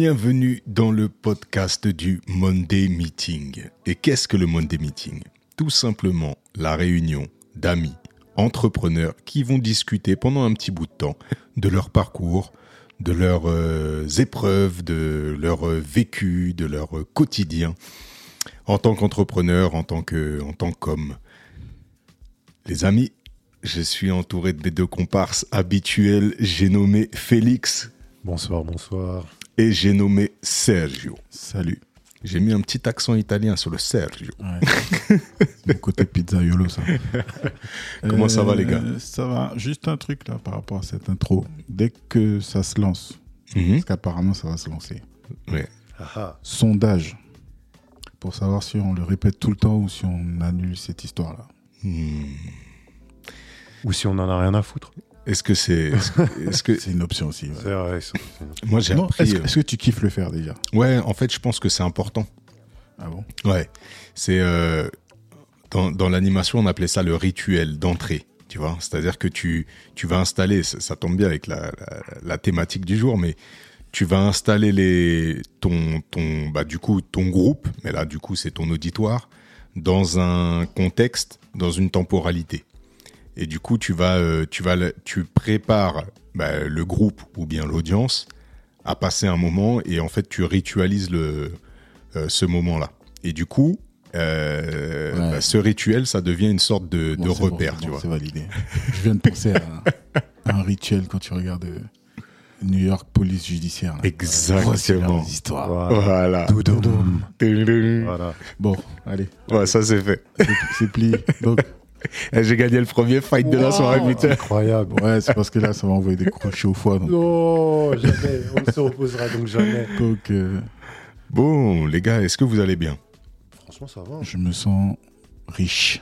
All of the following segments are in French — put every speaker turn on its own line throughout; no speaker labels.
Bienvenue dans le podcast du Monday Meeting. Et qu'est-ce que le Monday Meeting? Tout simplement la réunion d'amis, entrepreneurs qui vont discuter pendant un petit bout de temps de leur parcours, de leurs euh, épreuves, de leur euh, vécu, de leur euh, quotidien en tant qu'entrepreneur, en tant que, en tant qu'homme. Les amis, je suis entouré de mes deux comparses habituels. J'ai nommé Félix
Bonsoir, bonsoir.
Et j'ai nommé Sergio.
Salut.
J'ai mis un petit accent italien sur le Sergio.
Ouais. Côté pizzaiolo, ça.
Comment ça va, les gars?
Ça va. Juste un truc, là, par rapport à cette intro. Dès que ça se lance,
Mhm.
parce qu'apparemment, ça va se lancer.
Ouais.
Ah,
Sondage. Pour savoir si on le répète tout le temps ou si on annule cette histoire-là.
Hmm.
Ou si on en a rien à foutre.
Est-ce que c'est. Est-ce que,
C'est une option aussi. ouais.
C'est vrai.
moi, j'ai
Non,
appris.
Est-ce que,
euh,
est-ce que tu kiffes le faire déjà?
Ouais, en fait, je pense que c'est important.
Ah bon?
Ouais. C'est. euh, dans dans l'animation, on appelait ça le rituel d'entrée. Tu vois? C'est-à-dire que tu, tu vas installer. Ça, ça tombe bien avec la, la, la thématique du jour, mais tu vas installer les, ton, ton, bah, du coup, ton groupe, mais là, du coup, c'est ton auditoire, dans un contexte, dans une temporalité. Et du coup, tu vas, euh, tu vas, tu prépares bah, le groupe ou bien l'audience à passer un moment et en fait, tu ritualises le, euh, ce moment-là. Et du coup, euh,
Ouais.
bah, ce rituel, ça devient une sorte de,
Bon,
de
c'est bon,
repère, tu
bon,
vois.
C'est validé. Je viens de penser à, un rituel quand tu regardes New York Police Judiciaire. là.
Exactement.
histoires.
Voilà.
Doudoum. Voilà.
Bon, allez,
ça c'est fait.
c'est- plié. Donc,
J'ai gagné le premier fight de la
Wow.
soirée, putain.
Incroyable.
ouais, c'est parce que là, ça va envoyer des crochets au foie. Donc,
Non, jamais. On ne se reposera donc jamais.
donc, euh,
Bon, les gars, est-ce que vous allez bien?
Franchement, ça va.
je me sens riche.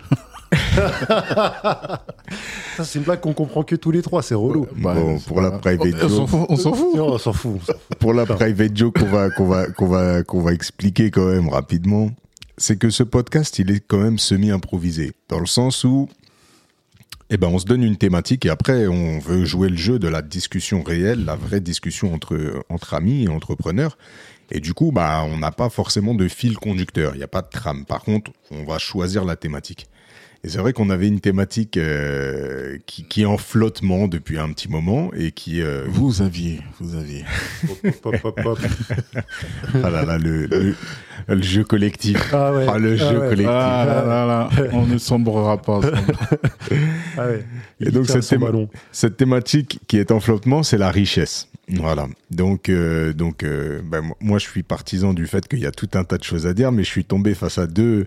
Ça, c'est une blague qu'on comprend que tous les trois. C'est relou.
Bah,
Bon,
c'est
pour la private
On s'en
joke.
fout. On s'en fout.
On s'en fout. on s'en fout.
Pour la private joke qu'on va, qu'on va, qu'on va, qu'on va expliquer quand même rapidement, c'est que ce podcast, il est quand même semi-improvisé. Dans le sens où, eh ben, on se donne une thématique et après, on veut jouer le jeu de la discussion réelle, la vraie discussion entre, amis et entrepreneurs. Et du coup, bah, on n'a pas forcément de fil conducteur. Il n'y a pas de trame. Par contre, on va choisir la thématique. Et c'est vrai qu'on avait une thématique euh, qui, qui est en flottement depuis un petit moment et qui, euh,
Vous aviez, vous aviez.
Hop, hop, hop, hop.
ah là là, le, le, le jeu collectif.
Ah ouais.
Ah, le
Ah
jeu
ouais.
collectif.
Ah là là là, on ne sombrera pas.
Ah ouais.
Et donc, cette,
son
théma-
ballon.
cette thématique qui est en flottement, c'est la richesse. Voilà. Donc, euh, donc euh, ben, mo- moi, je suis partisan du fait qu'il y a tout un tas de choses à dire, mais je suis tombé face à deux,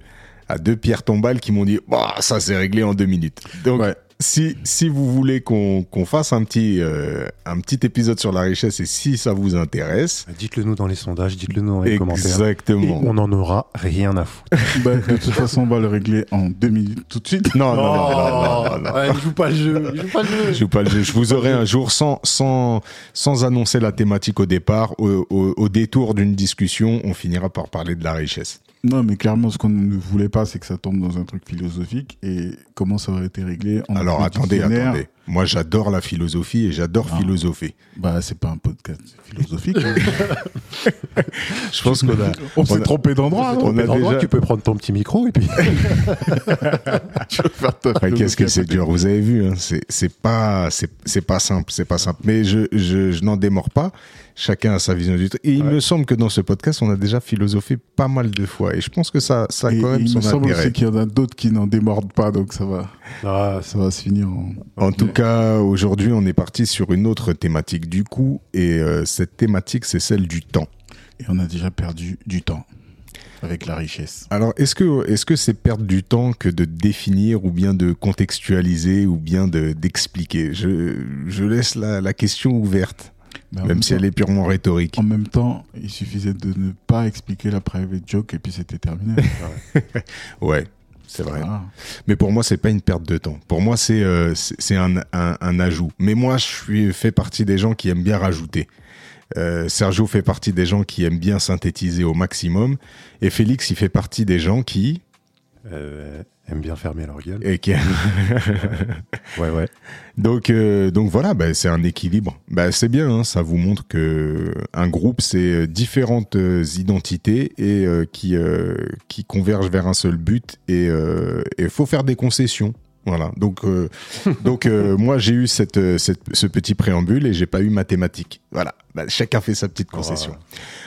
à deux pierres tombales qui m'ont dit, bah, ça c'est réglé en deux minutes. Donc,
Ouais.
si, si vous voulez qu'on qu'on fasse un petit, euh, un petit épisode sur la richesse et si ça vous intéresse,
Dites-le nous dans les sondages, dites-le nous dans les commentaires. Et
exactement.
on n'en aura rien à foutre.
Bah, de toute façon, on va le régler en deux minutes tout de suite.
Non, non, non, non, non, non, non.
Ouais, joue pas le jeu. Joue pas le jeu.
Je joue pas le jeu. Je vous aurai un jour sans, sans, sans annoncer la thématique au départ, au, au- au détour d'une discussion, on finira par parler de la richesse.
Non, mais clairement, ce qu'on ne voulait pas, c'est que ça tombe dans un truc philosophique. Et comment ça aurait été réglé en
Alors attendez, attendez. Moi j'adore la philosophie et j'adore
Ah.
philosopher.
Bah, c'est pas un podcast philosophique.
Je pense qu'on a,
on
on
s'est
a-
trompé d'endroit.
on a
le droit,
déjà-
Tu peux prendre ton petit micro et puis.
Qu'est-ce que c'est dur, vous avez vu, hein, c'est pas c'est c'est pas simple, c'est pas simple. Mais je je, je n'en démords pas. Chacun a sa vision du truc. Et il
Ouais.
me semble que dans ce podcast, on a déjà philosophé pas mal de fois. Et je pense que ça ça a quand même
il
son
me semble aussi qu'il y en a d'autres qui n'en démordent pas, donc ça va,
Ah,
ça va se finir en.
En tout cas, aujourd'hui, on est parti sur une autre thématique du coup, et euh, cette thématique, c'est celle du temps.
Et on a déjà perdu du temps avec la richesse.
Alors, est-ce que est-ce que c'est perdre du temps que de définir ou bien de contextualiser ou bien de d'expliquer? Je je laisse la, la question ouverte,
Mais
même si
temps-
elle est purement rhétorique.
En même temps, il suffisait de ne pas expliquer la private joke et puis c'était terminé.
Ouais. C'est vrai.
Voilà.
Mais pour moi, c'est pas une perte de temps. Pour moi, c'est euh, c'est c'est un, un, un ajout. Mais moi, je suis fait partie des gens qui aiment bien rajouter. Euh, Sergio fait partie des gens qui aiment bien synthétiser au maximum. Et Félix, il fait partie des gens qui
Euh, aiment bien fermer leur gueule.
Et qui...
Ouais, ouais.
donc, euh, donc voilà, bah, c'est un équilibre. Bah, c'est bien, hein, ça vous montre que un groupe, c'est différentes euh, identités et euh, qui, euh, qui convergent vers un seul but. Et il faut faire des concessions. Voilà. Donc, euh, donc euh, moi, j'ai eu cette, euh, cette, ce petit préambule et j'ai pas eu mathématiques. Voilà. Bah, chacun fait sa petite concession.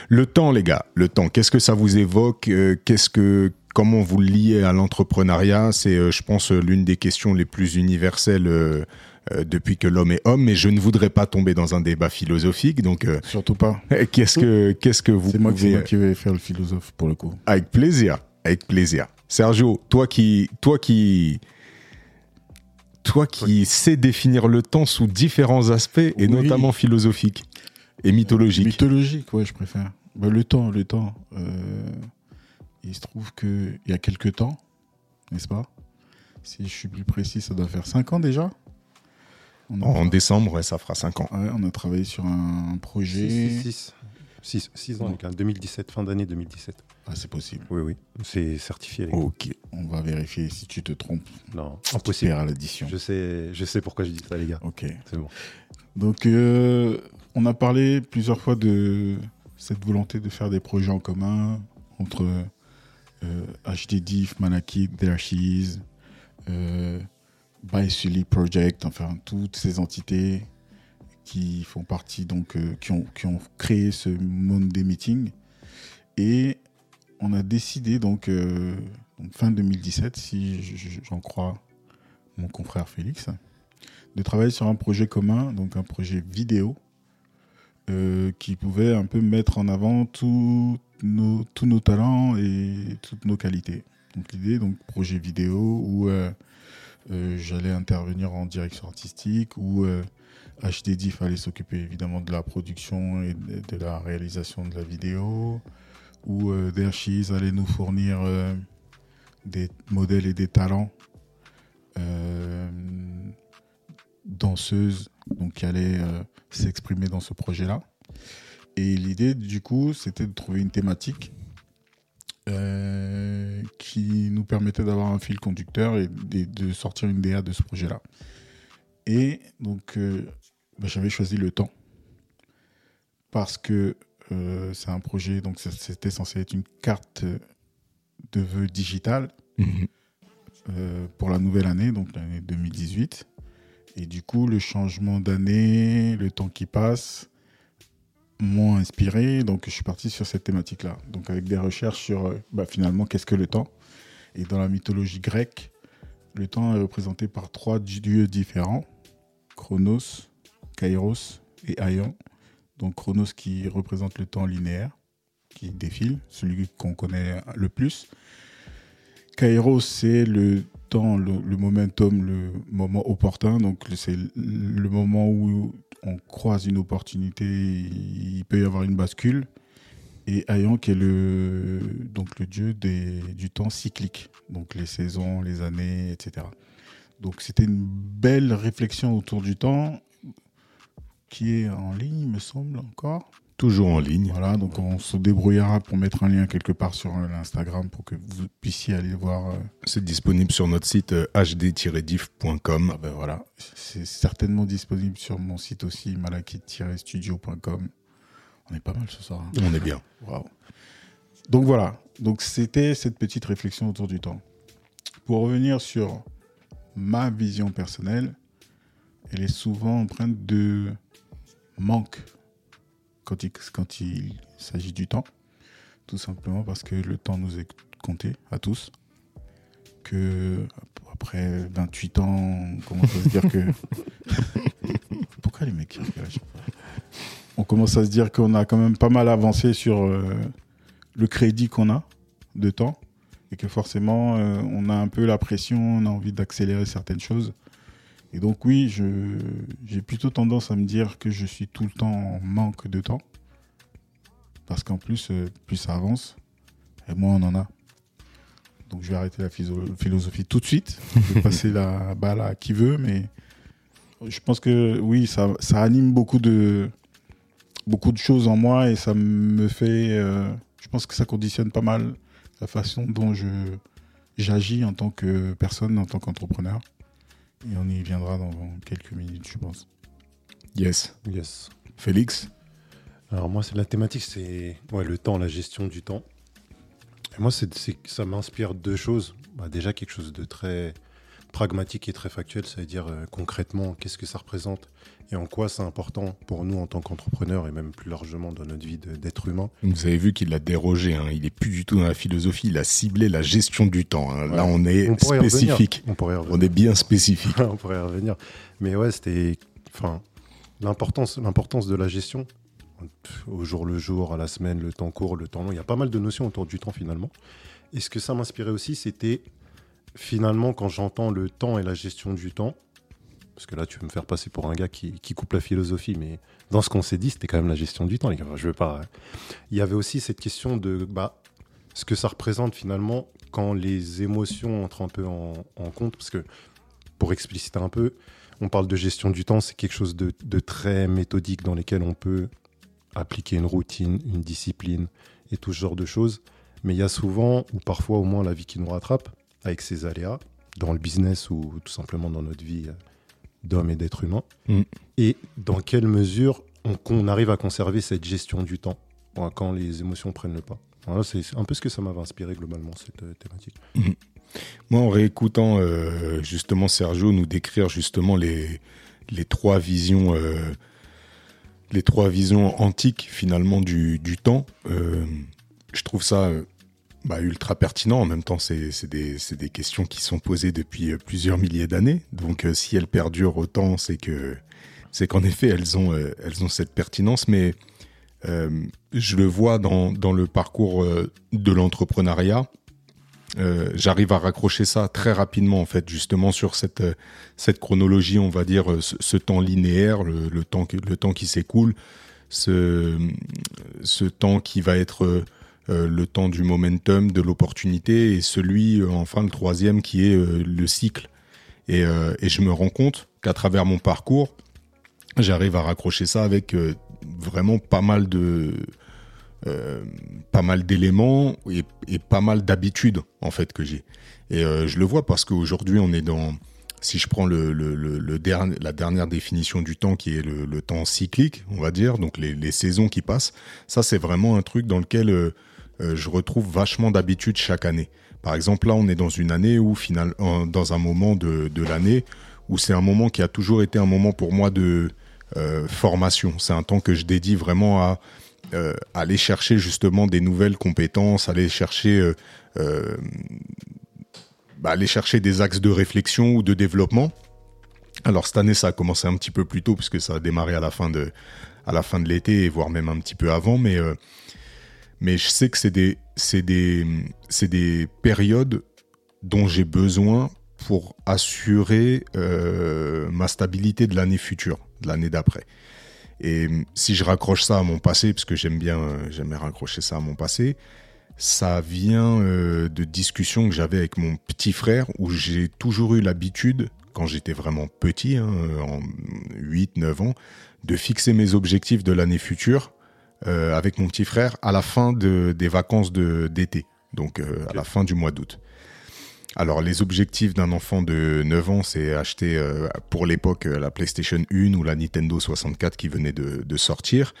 Le temps, les gars, le temps. Qu'est-ce que ça vous évoque Euh, Qu'est-ce que comment vous le liez à l'entrepreneuriat? C'est, euh, je pense, l'une des questions les plus universelles euh, euh, depuis que l'homme est homme. Mais je ne voudrais pas tomber dans un débat philosophique. Donc, euh,
Surtout pas.
qu'est-ce que qu'est-ce que vous
C'est moi, c'est
pouvez
moi qui vais faire le philosophe pour le coup.
avec plaisir, avec plaisir. Sergio, toi qui, toi qui, toi qui sais définir le temps sous différents aspects et
Oui.
notamment philosophiques et mythologiques.
Mythologique, ouais, je préfère. Bah, le temps, le temps. Euh, il se trouve que il y a quelques temps, n'est-ce pas? Si je suis plus précis, ça doit faire 5 ans déjà. On
en décembre, ouais, ça fera 5 ans.
ouais, on a travaillé sur un projet.
6, 6, ans, donc, hein, 2017, fin d'année 2017.
Ah, c'est possible.
Oui, oui. C'est certifié.
Ok.
On va vérifier si tu te trompes.
Non, impossible.
à l'addition.
Je sais, je sais pourquoi je dis ça, les gars.
Ok.
C'est bon.
Donc, euh, on a parlé plusieurs fois de cette volonté de faire des projets en commun entre euh, HD Diff, Manakit, There She Is, euh, By Sully Project, enfin toutes ces entités qui font partie, donc, euh, qui, ont, qui ont créé ce monde des meetings. Et on a décidé, donc, euh, fin 2017, si j'en crois mon confrère Félix, de travailler sur un projet commun, donc un projet vidéo, euh, qui pouvait un peu mettre en avant tous nos, tous nos talents et toutes nos qualités. Donc l'idée, donc projet vidéo où j'allais intervenir en direction artistique, où HDD fallait s'occuper évidemment de la production et de, la réalisation de la vidéo, où euh, allait nous fournir euh, des modèles et des talents. Euh, danseuse donc qui allait euh, s'exprimer dans ce projet-là. Et l'idée, du coup, c'était de trouver une thématique qui nous permettait d'avoir un fil conducteur et de, sortir une DA de ce projet-là. Et donc, bah, j'avais choisi le temps parce que euh, c'est un projet, donc c'était censé être une carte de vœux digitale
Mhm.
euh, pour la nouvelle année, donc l'année 2018. Et du coup, le changement d'année, le temps qui passe, m'ont inspiré. Donc, je suis parti sur cette thématique-là. Donc, avec des recherches sur euh, bah, finalement qu'est-ce que le temps. Et dans la mythologie grecque, le temps est représenté par trois dieux différents Chronos, Kairos et Aion. Donc, Chronos qui représente le temps linéaire, qui défile, celui qu'on connaît le plus. Kairos, c'est le temps, le, momentum, le moment opportun. Donc, c'est le- moment où on croise une opportunité, il peut y avoir une bascule. Et Aion, qui est le, donc le dieu des, du temps cyclique, donc les saisons, les années, etc. Donc, c'était une belle réflexion autour du temps qui est en ligne, il me semble, encore.
Toujours en ligne.
Voilà, donc on se débrouillera pour mettre un lien quelque part sur euh, l'Instagram pour que vous puissiez aller voir. euh,
C'est disponible sur notre site euh, hd-diff.com.
Ah ben voilà, c'est certainement disponible sur mon site aussi, malakit-studio.com. On est pas mal ce soir. hein.
On est bien.
Waouh. Donc voilà, donc c'était cette petite réflexion autour du temps. Pour revenir sur ma vision personnelle, elle est souvent empreinte de manque quand il, quand il s'agit du temps. Tout simplement parce que le temps nous est compté à tous. Que après 28 ans, on commence à se dire que. Pourquoi les mecs On commence à se dire qu'on a quand même pas mal avancé sur euh, le crédit qu'on a de temps et que forcément euh, on a un peu la pression, on a envie d'accélérer certaines choses. Et donc oui, je j'ai plutôt tendance à me dire que je suis tout le temps en manque de temps parce qu'en plus euh, plus ça avance et moins on en a. Donc je vais arrêter la philo- philosophie tout de suite. Je vais passer la balle à qui veut, mais je pense que oui, ça, ça anime beaucoup de beaucoup de choses en moi et ça me fait. euh, je pense que ça conditionne pas mal la façon dont je j'agis en tant que personne, en tant qu'entrepreneur. Et on y viendra dans quelques minutes, je pense.
Yes.
Yes.
Félix
Alors moi, c'est la thématique, c'est ouais, le temps, la gestion du temps. Et moi, c'est, ça m'inspire deux choses. Bah, déjà, quelque chose de très pragmatique et très factuel, ça veut dire euh, concrètement, qu'est-ce que ça représente et en quoi c'est important pour nous en tant qu'entrepreneurs et même plus largement dans notre vie d'être humain.
Vous avez vu qu'il a dérogé, hein. il est plus du tout dans la philosophie, il a ciblé la gestion du temps. hein. Là, on est
On
spécifique.
On pourrait y
On
revenir.
est bien spécifique.
on pourrait y revenir. Mais ouais, c'était. Enfin, l'importance, l'importance de la gestion, au jour le jour, à la semaine, le temps court, le temps long. Il y a pas mal de notions autour du temps finalement. Et ce que ça m'inspirait aussi, c'était finalement quand j'entends le temps et la gestion du temps. Parce que là, tu veux me faire passer pour un gars qui, coupe la philosophie, mais dans ce qu'on s'est dit, c'était quand même la gestion du temps, je veux pas. Il y avait aussi cette question de bah, ce que ça représente finalement quand les émotions entrent un peu en, compte. Parce que pour expliciter un peu, on parle de gestion du temps, c'est quelque chose de, de très méthodique dans lequel on peut appliquer une routine, une discipline et tout ce genre de choses. Mais il y a souvent, ou parfois au moins la vie qui nous rattrape, avec ses aléas, dans le business ou tout simplement dans notre vie euh, d'homme et d'être humain.
Mm.
Et dans quelle mesure on, qu'on arrive à conserver cette gestion du temps quand les émotions prennent le pas. Voilà, c'est un peu ce que ça m'avait inspiré globalement, cette euh, thématique.
Moi, en réécoutant euh, justement Sergio nous décrire justement les, les trois visions, euh, les trois visions antiques finalement du, du temps, euh, je trouve ça bah, ultra pertinent. En même temps, c'est des, des questions qui sont posées depuis euh, plusieurs milliers d'années. Donc, euh, si elles perdurent autant, c'est que c'est qu'en effet, elles ont, euh, elles ont cette pertinence. Mais je le vois dans, dans le parcours de l'entrepreneuriat. J'arrive à raccrocher ça très rapidement en fait justement sur cette cette chronologie on va dire ce, temps linéaire le, le temps le temps qui s'écoule ce ce temps qui va être euh, le temps du momentum de l'opportunité et celui euh, enfin le troisième qui est euh, le cycle et, et je me rends compte qu'à travers mon parcours j'arrive à raccrocher ça avec vraiment pas mal de pas mal d'éléments et, pas mal d'habitudes en fait que j'ai. Et je le vois parce qu'aujourd'hui on est dans, si je prends le, le, dernier, la dernière définition du temps qui est le, temps cyclique, on va dire, donc les, les saisons qui passent, ça c'est vraiment un truc dans lequel je retrouve vachement d'habitudes chaque année. Par exemple là on est dans une année où final, euh, dans un moment de, l'année où c'est un moment qui a toujours été un moment pour moi de euh, formation. C'est un temps que je dédie vraiment à euh, aller chercher justement des nouvelles compétences, aller chercher, euh, euh, bah, aller chercher des axes de réflexion ou de développement. Alors cette année, ça a commencé un petit peu plus tôt puisque ça a démarré à la fin de, à la de l'été, voire même un petit peu avant, mais euh, mais je sais que c'est des, des, des périodes dont j'ai besoin pour assurer euh, ma stabilité de l'année future, de l'année d'après. Et si je raccroche ça à mon passé, parce que j'aime bien, euh, j'aime bien raccrocher ça à mon passé, ça vient euh, de discussions que j'avais avec mon petit frère, où j'ai toujours eu l'habitude, quand j'étais vraiment petit, hein, en 8-9 ans, de fixer mes objectifs de l'année future avec mon petit frère à la fin de, des vacances de- d'été, donc euh, à la fin du mois d'août. Alors les objectifs d'un enfant de 9 ans, c'est acheter euh, pour l'époque euh, la PlayStation 1 ou la Nintendo 64 qui venait de, de sortir.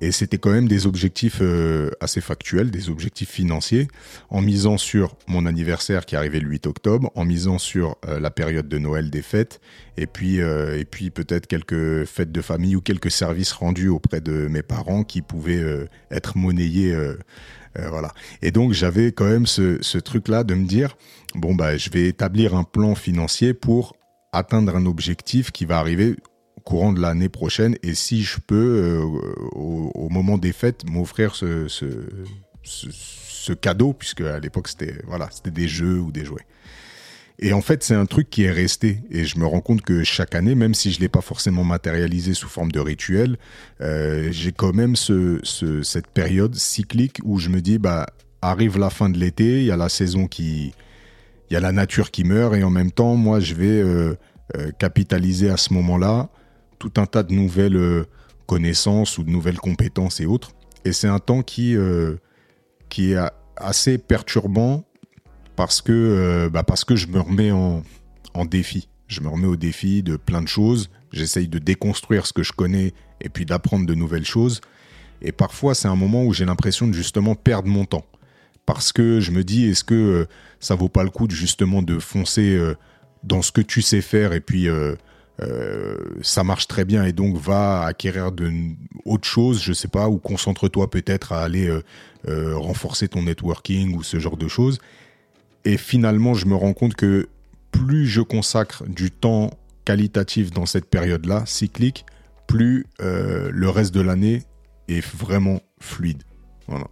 Et c'était quand même des objectifs euh, assez factuels, des objectifs financiers, en misant sur mon anniversaire qui arrivait le 8 octobre, en misant sur euh, la période de Noël des fêtes, et puis, euh, et puis peut-être quelques fêtes de famille ou quelques services rendus auprès de mes parents qui pouvaient euh, être monnayés. Euh, voilà. Et donc j'avais quand même ce, truc-là de me dire, bon bah je vais établir un plan financier pour atteindre un objectif qui va arriver au courant de l'année prochaine et si je peux euh, au, moment des fêtes m'offrir ce, ce, ce, ce cadeau puisque à l'époque c'était voilà c'était des jeux ou des jouets et en fait c'est un truc qui est resté et je me rends compte que chaque année même si je l'ai pas forcément matérialisé sous forme de rituel euh, j'ai quand même ce, ce, cette période cyclique où je me dis bah arrive la fin de l'été il y a la saison qui il y a la nature qui meurt et en même temps, moi, je vais euh, euh, capitaliser à ce moment-là tout un tas de nouvelles connaissances ou de nouvelles compétences et autres. Et c'est un temps qui, qui est assez perturbant parce que, euh, bah parce que je me remets en, défi. Je me remets au défi de plein de choses. J'essaye de déconstruire ce que je connais et puis d'apprendre de nouvelles choses. Et parfois, c'est un moment où j'ai l'impression de justement perdre mon temps. Parce que je me dis, est-ce que euh, ça vaut pas le coup de justement de foncer euh, dans ce que tu sais faire et puis euh, ça marche très bien et donc va acquérir de autre chose, je sais pas, ou concentre-toi peut-être à aller renforcer ton networking ou ce genre de choses. Et finalement, je me rends compte que plus je consacre du temps qualitatif dans cette période-là, cyclique, plus euh, le reste de l'année est vraiment fluide. Voilà.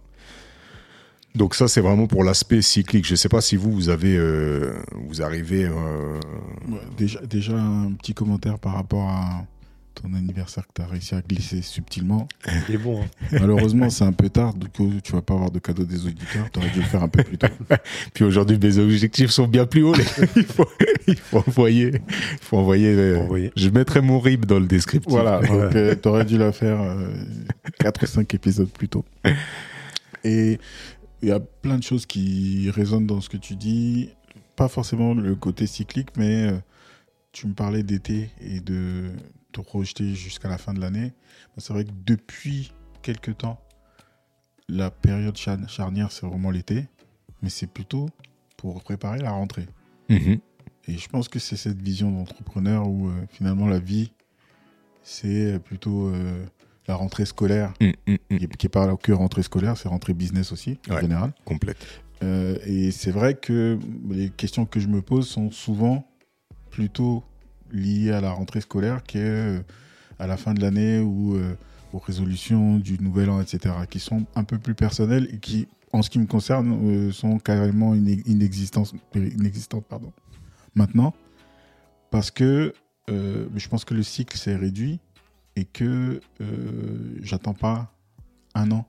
Donc ça, c'est vraiment pour l'aspect cyclique. Je sais pas si vous, vous avez, euh, vous arrivez. euh,
déjà, déjà, un petit commentaire par rapport à ton anniversaire que tu as réussi à glisser subtilement.
Il est bon. hein.
Malheureusement, c'est un peu tard, du coup, tu vas pas avoir de cadeau des auditeurs. Tu aurais dû le faire un peu plus tôt.
Puis aujourd'hui, mes objectifs sont bien plus hauts. il, faut, il faut envoyer. Il faut envoyer. euh,
Envoyer.
Je mettrai mon RIB dans le descriptif.
Voilà, donc tu aurais dû la faire 4 ou 5 épisodes plus tôt. Et il y a plein de choses qui résonnent dans ce que tu dis. Pas forcément le côté cyclique, mais euh, tu me parlais d'été et de te projeter jusqu'à la fin de l'année. C'est vrai que depuis quelques temps, la période char- charnière, c'est vraiment l'été, mais c'est plutôt pour préparer la rentrée.
Mhm.
Et je pense que c'est cette vision d'entrepreneur où euh, finalement la vie, c'est plutôt euh, la rentrée scolaire,
Mm, mm, mm.
qui n'est pas que rentrée scolaire, c'est rentrée business aussi, en général.
Complète.
Euh, et c'est vrai que les questions que je me pose sont souvent plutôt liées à la rentrée scolaire qu'à euh, à la fin de l'année ou euh, aux résolutions du nouvel an, etc., qui sont un peu plus personnelles et qui, en ce qui me concerne, euh, sont carrément inexistence- inexistantes pardon. maintenant, parce que euh, je pense que le cycle s'est réduit et que euh, j'attends pas un an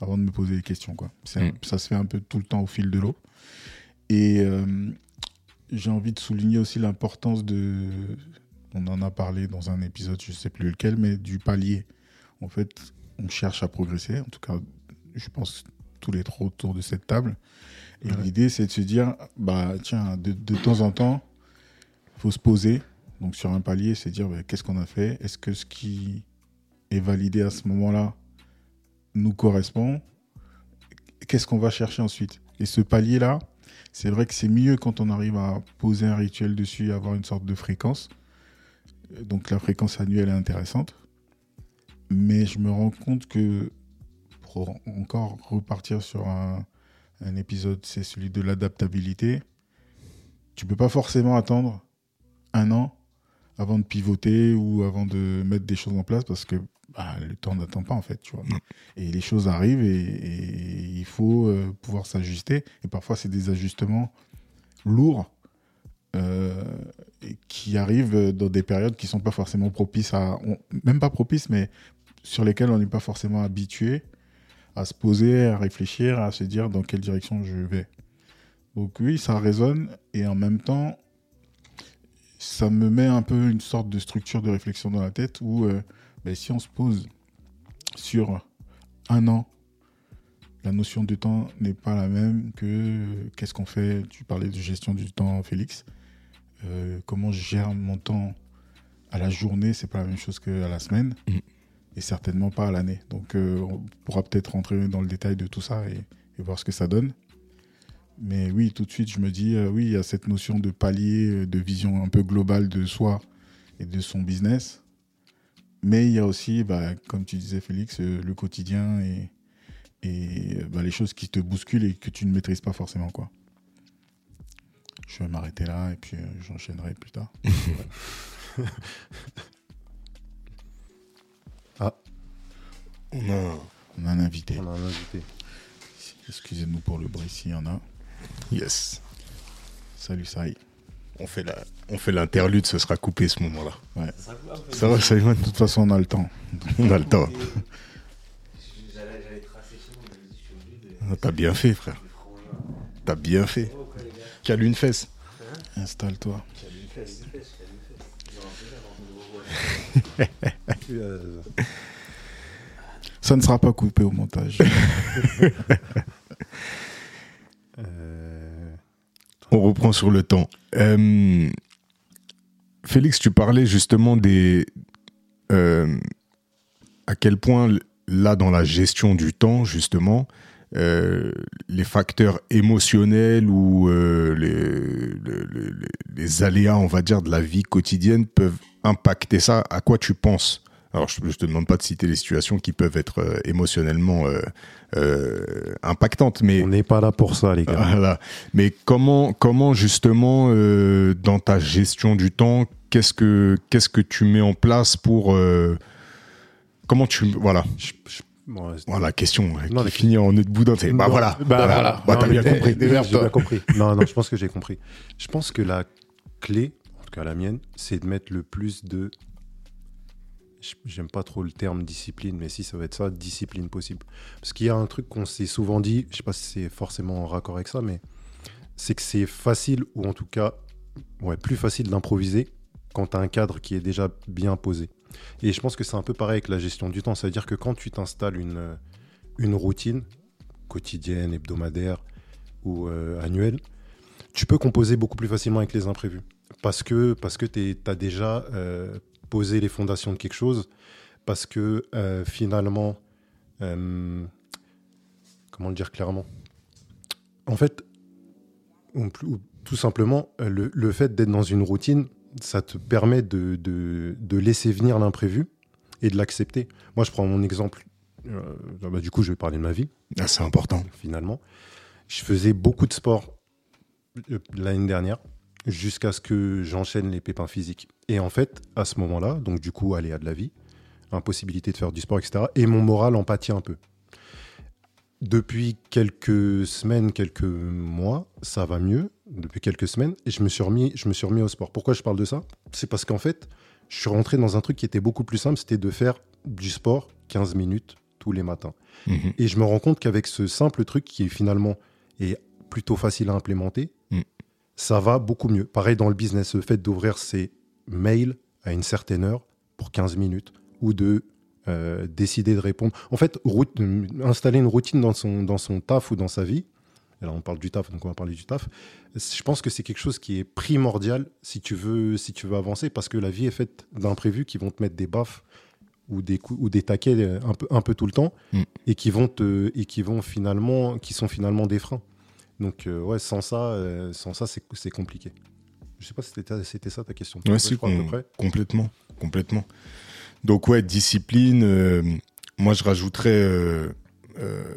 avant de me poser des questions. Quoi.
Mm.
Ça se fait un peu tout le temps au fil de l'eau. Et euh, j'ai envie de souligner aussi l'importance de... On en a parlé dans un épisode, je sais plus lequel, mais du palier. En fait, on cherche à progresser. En tout cas, je pense tous les trois autour de cette table. Et
Ouais.
l'idée, c'est de se dire, bah tiens, de, de temps en temps, il faut se poser. Donc sur un palier, c'est dire, bah, qu'est-ce qu'on a fait? Est-ce que ce qui est validé à ce moment-là nous correspond? Qu'est-ce qu'on va chercher ensuite? Et ce palier-là, c'est vrai que c'est mieux quand on arrive à poser un rituel dessus et avoir une sorte de fréquence. Donc la fréquence annuelle est intéressante. Mais je me rends compte que pour encore repartir sur un, un épisode, c'est celui de l'adaptabilité. Tu peux pas forcément attendre un an avant de pivoter ou avant de mettre des choses en place parce que bah, le temps n'attend pas en fait, tu vois. Et les choses arrivent et, et il faut euh, pouvoir s'ajuster. Et parfois, c'est des ajustements lourds euh, qui arrivent dans des périodes qui sont pas forcément propices à, on- même pas propices, mais sur lesquelles on n'est pas forcément habitué à se poser, à réfléchir, à se dire dans quelle direction je vais. Donc oui, ça résonne et en même temps, ça me met un peu une sorte de structure de réflexion dans la tête où euh, ben, si on se pose sur un an, la notion de temps n'est pas la même que euh, qu'est-ce qu'on fait? Tu parlais de gestion du temps, Félix. Euh, comment je gère mon temps à la journée, c'est pas la même chose qu'à la semaine
Mhm.
et certainement pas à l'année. Donc on pourra peut-être rentrer dans le détail de tout ça et, et voir ce que ça donne. Mais oui, tout de suite, je me dis, euh, oui, il y a cette notion de palier, euh, de vision un peu globale de soi et de son business. Mais il y a aussi, bah, comme tu disais, Félix, euh, le quotidien et, et bah, les choses qui te bousculent et que tu ne maîtrises pas forcément. Quoi. Je vais m'arrêter là et puis euh, j'enchaînerai plus tard.
On a,
On a un invité.
On a un invité.
Excusez-nous pour le bruit s'il y en a.
yes.
Salut, Saï.
On fait la, on fait l'interlude, ce sera coupé ce moment-là.
Ça.
Ça va, Simon
De toute façon, on a le temps.
On a le temps.
J'allais j'allais tracer chez moi, mais je me dis, je suis obligé de.
Ah, T'as bien fait, frère.
frangin.
T'as bien fait.
Oh, quoi,
Cale une fesse.
Installe-toi.
Une fesse, une fesse, une fesse.
Ça ne sera pas coupé au montage.
euh,
On reprend sur le temps. Euh, Félix, tu parlais justement des. euh, à quel point, là, dans la gestion du temps, justement, les facteurs émotionnels ou les, le- le- le- les aléas, on va dire, de la vie quotidienne peuvent impacter ça. À quoi tu penses? Alors, je ne te demande pas de citer les situations qui peuvent être euh, émotionnellement euh, euh, impactantes, mais
On n'est pas là pour ça, les gars.
voilà. Mais comment, comment justement, dans ta gestion du temps, qu'est-ce que, qu'est-ce que tu mets en place pour. comment tu. Voilà.
Je- je- bon,
Voilà, question euh,
Non,
qui finit en nœud de boudin. Bah
Non,
voilà.
bah
voilà.
Bah, t'as bien compris.
J'ai bien compris. Non, non, je pense que j'ai compris. Je pense que la clé, en tout cas la mienne, c'est de mettre le plus de. J'aime pas trop le terme discipline, mais si ça va être ça, discipline possible. Parce qu'il y a un truc qu'on s'est souvent dit, je sais pas si c'est forcément en raccord avec ça, mais c'est que c'est facile, ou en tout cas, ouais, plus facile d'improviser quand tu as un cadre qui est déjà bien posé. Et je pense que c'est un peu pareil avec la gestion du temps. Ça veut dire que quand tu t'installes une, une routine quotidienne, hebdomadaire ou euh, annuelle, tu peux composer beaucoup plus facilement avec les imprévus. Parce que, parce que tu as déjà euh, posé les fondations de quelque chose, parce que euh, finalement, euh, comment le dire clairement? En fait, tout simplement, euh, le, le fait d'être dans une routine, ça te permet de, de- de laisser venir l'imprévu et de l'accepter. Moi, je prends mon exemple. euh, bah, du coup, je vais parler de ma vie
Ah, c'est important.
finalement. Je faisais beaucoup de sport l'année dernière jusqu'à ce que j'enchaîne les pépins physiques. Et en fait, à ce moment-là, donc du coup, aléa de la vie, impossibilité de faire du sport, etc. Et mon moral en pâtit un peu. Depuis quelques semaines, quelques mois, ça va mieux. Depuis quelques semaines, et je me suis remis, je me suis remis au sport. Pourquoi je parle de ça? C'est parce qu'en fait, je suis rentré dans un truc qui était beaucoup plus simple, c'était de faire du sport 15 minutes tous les matins.
Mhm.
Et je me rends compte qu'avec ce simple truc qui finalement est plutôt facile à implémenter,
Mm.
ça va beaucoup mieux. Pareil dans le business, le fait d'ouvrir ses mails à une certaine heure pour 15 minutes ou de euh, décider de répondre. En fait, route- installer une routine dans son, dans son taf ou dans sa vie, et là on parle du taf, donc on va parler du taf, je pense que c'est quelque chose qui est primordial si tu veux, si tu veux avancer parce que la vie est faite d'imprévus qui vont te mettre des baffes ou des coups, ou des taquets euh, un peu, un peu tout le temps
Mm.
et qui vont te et qui vont finalement qui sont finalement des freins. Donc euh, ouais, sans ça, euh, sans ça c'est c'est compliqué. Je sais pas si c'était ça ta question.
Ouais,
Ouais,
si,
à peu près.
complètement, complètement. Donc ouais, discipline. euh, moi, je rajouterais. euh, euh,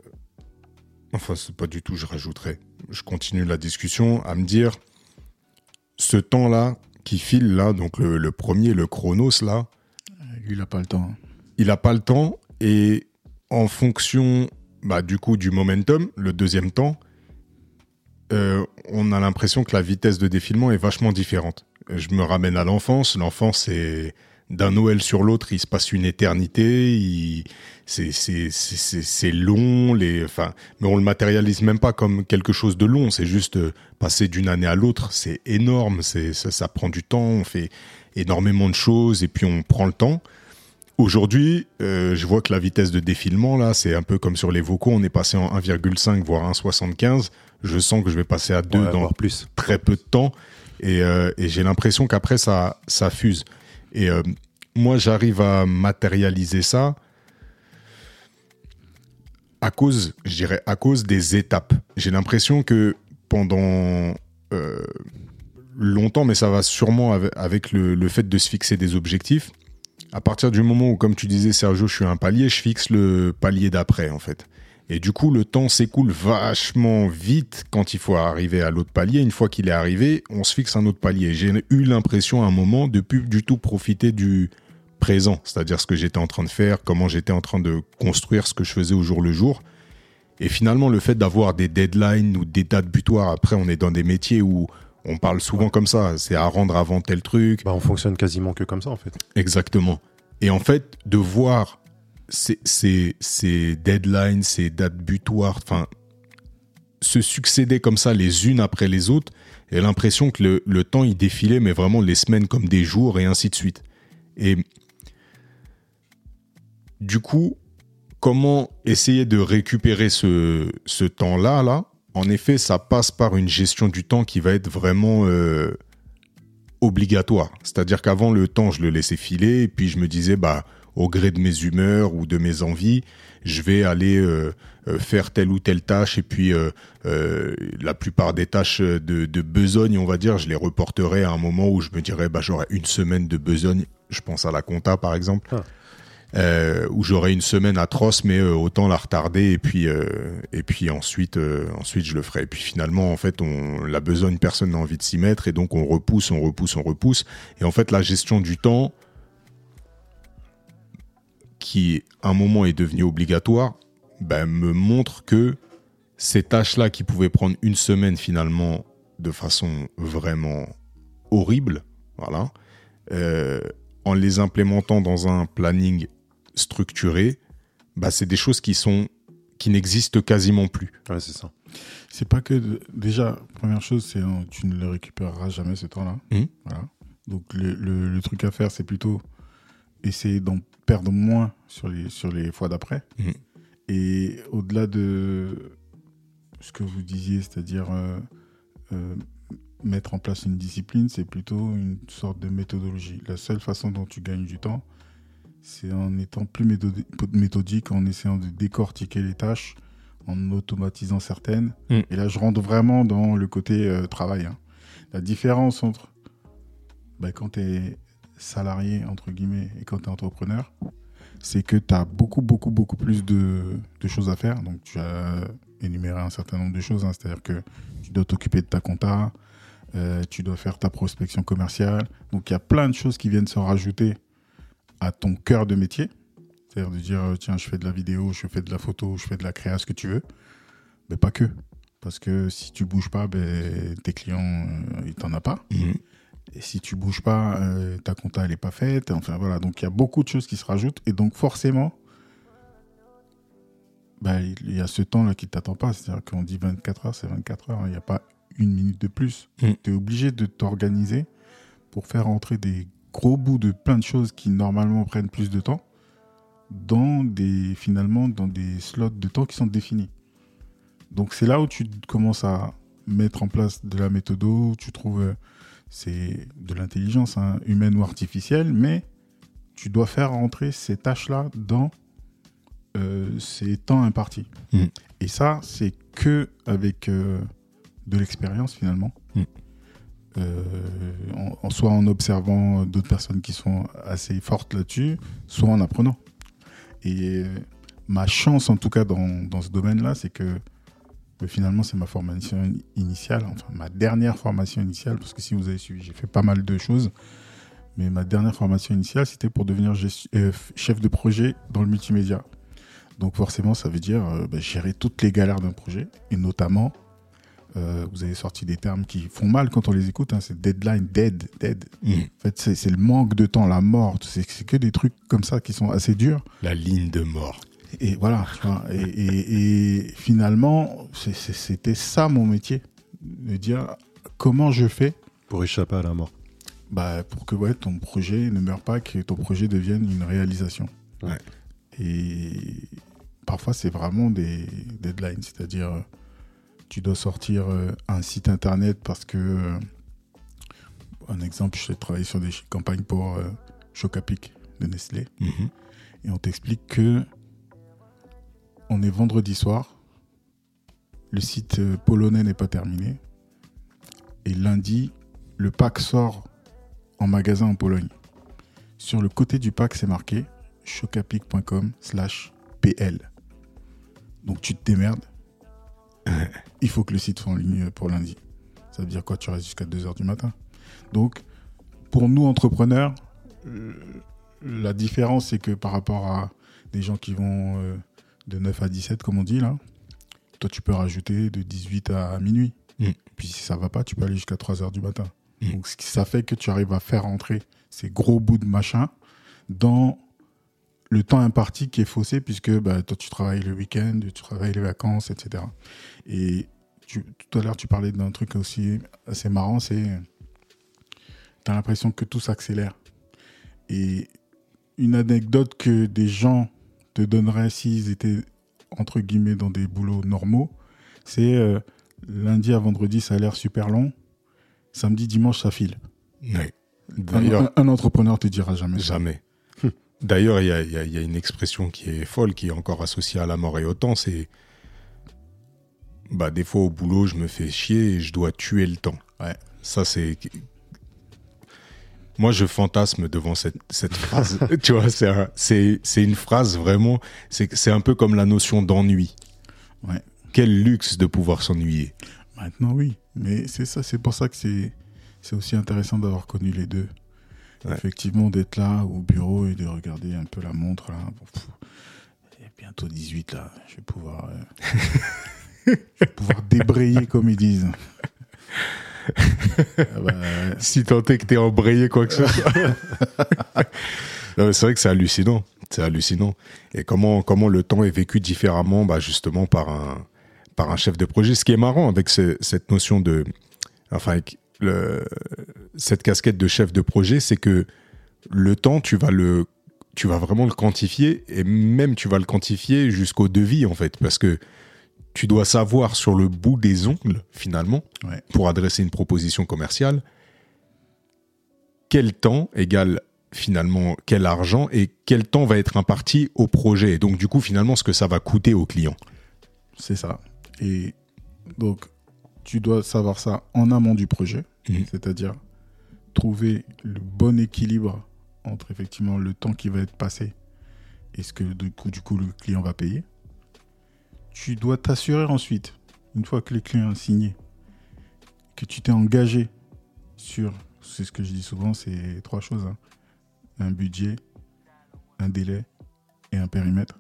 enfin, c'est pas du tout. Je rajouterais. Je continue la discussion à me dire ce temps-là qui file là, donc le, le premier, le chronos là,
Lui, il n'a pas le temps.
il a pas le temps et en fonction, bah, du coup, du momentum, le deuxième temps, euh, on a l'impression que la vitesse de défilement est vachement différente. Je me ramène à l'enfance. L'enfance, c'est d'un Noël sur l'autre, il se passe une éternité. C'est long, les, enfin, mais on le matérialise même pas comme quelque chose de long. C'est juste euh, passer d'une année à l'autre, c'est énorme. Ça, ça prend du temps. On fait énormément de choses et puis on prend le temps. Aujourd'hui, euh, je vois que la vitesse de défilement, là, c'est un peu comme sur les vocaux, on est passé en 1,5 voire 1,75. Je sens que je vais passer à 2
Ouais,
dans
plus.
très peu de temps. Et, euh, et j'ai l'impression qu'après, ça, ça fuse. Et euh, moi, j'arrive à matérialiser ça à cause, je dirais, à cause des étapes. J'ai l'impression que pendant euh, longtemps, mais ça va sûrement avec, avec le, le fait de se fixer des objectifs, à partir du moment où, comme tu disais, Sergio, je suis un palier, je fixe le palier d'après, en fait. Et du coup, le temps s'écoule vachement vite quand il faut arriver à l'autre palier. Une fois qu'il est arrivé, on se fixe un autre palier. J'ai eu l'impression à un moment de plus du tout profiter du présent, c'est-à-dire ce que j'étais en train de faire, comment j'étais en train de construire ce que je faisais au jour le jour. Et finalement, le fait d'avoir des deadlines ou des dates butoirs, après, on est dans des métiers où on parle souvent comme ça, c'est à rendre avant tel truc,
Bah, on fonctionne quasiment que comme ça en fait.
Exactement. Et en fait, de voir ces, deadlines, ces dates butoirs, enfin, se succéder comme ça les unes après les autres, j'ai l'impression que le, le temps il défilait, mais vraiment les semaines comme des jours et ainsi de suite. Et du coup, comment essayer de récupérer ce, ce temps-là, là, en effet, ça passe par une gestion du temps qui va être vraiment euh, obligatoire. C'est-à-dire qu'avant, le temps, je le laissais filer, et puis je me disais, bah, au gré de mes humeurs ou de mes envies, je vais aller euh, euh, faire telle ou telle tâche, et puis euh, euh, la plupart des tâches de, de besogne, on va dire, je les reporterai à un moment où je me dirais, bah, j'aurai une semaine de besogne. Je pense à la compta, par exemple.
Ah.
Euh, où j'aurai une semaine atroce, mais euh, autant la retarder et puis euh, et puis ensuite ensuite je le ferai. Et puis finalement en fait on la besogne personne n'a envie de s'y mettre et donc on repousse, on repousse, on repousse. Et en fait la gestion du temps qui à un moment est devenue obligatoire, ben, me montre que ces tâches-là qui pouvaient prendre une semaine finalement de façon vraiment horrible, voilà, euh, en les implémentant dans un planning structuré, bah, c'est des choses qui sont qui n'existent quasiment plus.
Ouais, c'est ça.
C'est pas que. de- Déjà, première chose, c'est euh, tu ne le récupéreras jamais ce temps-là.
Mhm.
Voilà. Donc, le, le- le truc à faire, c'est plutôt essayer d'en perdre moins sur les, sur les fois d'après.
Mhm.
Et au-delà de ce que vous disiez, c'est-à-dire euh, euh, mettre en place une discipline, c'est plutôt une sorte de méthodologie. La seule façon dont tu gagnes du temps, c'est en étant plus méthodi- méthodique, en essayant de décortiquer les tâches, en automatisant certaines.
Mm.
Et là, je rentre vraiment dans le côté euh, travail. hein. La différence entre bah, quand tu es salarié, entre guillemets, et quand tu es entrepreneur, c'est que tu as beaucoup, beaucoup, beaucoup plus de, choses à faire. Donc, tu as énuméré un certain nombre de choses. hein. C'est-à-dire que tu dois t'occuper de ta compta, euh, tu dois faire ta prospection commerciale. Donc, il y a plein de choses qui viennent se rajouter à ton cœur de métier. C'est-à-dire de dire, euh, tiens, je fais de la vidéo, je fais de la photo, je fais de la créa, ce que tu veux. Mais pas que. Parce que si tu bouges pas, ben, tes clients, euh, ils t'en as pas. Et si tu bouges pas, euh, ta compta, elle est pas faite. Enfin, voilà. Donc, il y a beaucoup de choses qui se rajoutent. Et donc, forcément, bah, il y a ce temps-là qui ne t'attend pas. C'est-à-dire qu'on dit 24 heures, c'est 24 heures. hein. Il n'y a pas une minute de plus.
Mm.
Tu es obligé de t'organiser pour faire entrer des gros bouts de plein de choses qui, normalement, prennent plus de temps dans des, finalement, dans des slots de temps qui sont définis. Donc, c'est là où tu commences à mettre en place de la méthode, où tu trouves... c'est de l'intelligence hein, humaine ou artificielle, mais tu dois faire rentrer ces tâches-là dans euh, ces temps impartis.
Mm.
Et ça, c'est que avec euh, de l'expérience finalement.
Mm.
Euh, en, en- soit en observant d'autres personnes qui sont assez fortes là-dessus, soit en apprenant. Et ma chance, en tout cas, dans, dans ce domaine-là, c'est que euh, finalement, c'est ma formation initiale, enfin ma dernière formation initiale, parce que si vous avez suivi, j'ai fait pas mal de choses. Mais ma dernière formation initiale, c'était pour devenir euh, chef de projet dans le multimédia. Donc forcément, ça veut dire euh, bah, gérer toutes les galères d'un projet, et notamment, euh, vous avez sorti des termes qui font mal quand on les écoute, hein, c'est deadline, dead, dead.
Mm.
En fait, c'est le manque de temps, la mort, c'est que des trucs comme ça qui sont assez durs.
La ligne de mort.
Et voilà. Et, et- et finalement, c'était ça mon métier. De dire comment je fais
Pour échapper à la mort.
bah, pour que ouais, ton projet ne meure pas, que ton projet devienne une réalisation.
Ouais.
Et parfois, c'est vraiment des deadlines. C'est-à-dire, tu dois sortir euh, un site internet parce que, euh, un exemple, je travaillé sur des campagnes pour euh, Chocapic de Nestlé.
Mhm.
Et on t'explique que on est vendredi soir, le site euh, polonais n'est pas terminé, et lundi, le pack sort en magasin en Pologne. Sur le côté du pack, c'est marqué chocapic.com slash PL. Donc tu te démerdes. Il faut que le site soit en ligne pour lundi. Ça veut dire quoi Tu restes jusqu'à 2h du matin. Donc, pour nous, entrepreneurs, euh, la différence, c'est que par rapport à des gens qui vont euh, de 9 à 17, comme on dit là, toi, tu peux rajouter de 18 à minuit.
Mm.
Puis si ça va pas, tu peux aller jusqu'à 3 heures du matin.
Mm.
Donc, ce qui- ça fait que tu arrives à faire entrer ces gros bouts de machin dans le temps imparti qui est faussé, puisque bah, toi, tu travailles le week-end, tu travailles les vacances, etc. Et tu- tout à l'heure, tu parlais d'un truc aussi assez marrant, c'est tu as l'impression que tout s'accélère. Et une anecdote que des gens te donneraient s'ils étaient, entre guillemets, dans des boulots normaux, c'est euh, lundi à vendredi, ça a l'air super long. Samedi, dimanche, ça file. Un,
D'ailleurs,
un- un entrepreneur te dira jamais.
jamais. D'ailleurs, il y y a une expression qui est folle, qui est encore associée à la mort et au temps, c'est bah des fois au boulot, je me fais chier et je dois tuer le temps.
Ouais.
Ça c'est moi je fantasme devant cette, cette phrase. tu vois, c'est un- une phrase vraiment. C'est un peu comme la notion d'ennui.
Ouais.
Quel luxe de pouvoir s'ennuyer.
Maintenant, oui. Mais c'est ça, c'est pour ça que c'est, c'est aussi intéressant d'avoir connu les deux.
Ouais.
Effectivement, d'être là au bureau et de regarder un peu la montre. Là. Bon, pff, il est bientôt 18 là. Je vais pouvoir, euh, je vais pouvoir débrayer comme ils disent. Ah bah, ouais.
Si tant est que t'es embrayé quoi que ce soit. C'est vrai que c'est hallucinant. C'est hallucinant. Et comment, comment le temps est vécu différemment, bah, justement, par un, par un chef de projet. Ce qui est marrant avec ce- cette notion de, enfin, avec le, cette casquette de chef de projet, c'est que le temps, tu vas le, tu vas vraiment le quantifier et même tu vas le quantifier jusqu'au devis, en fait, parce que tu dois savoir sur le bout des ongles, finalement,
Ouais.
pour adresser une proposition commerciale, quel temps égale finalement quel argent et quel temps va être imparti au projet. Et donc, du coup, finalement, ce que ça va coûter au client.
C'est ça. Et donc, tu dois savoir ça en amont du projet,
Mhm.
c'est-à-dire trouver le bon équilibre entre effectivement le temps qui va être passé et ce que du coup, du coup le client va payer. Tu dois t'assurer ensuite, une fois que les clients ont signé, que tu t'es engagé sur, c'est ce que je dis souvent, c'est trois choses. hein. Un budget, un délai et un périmètre.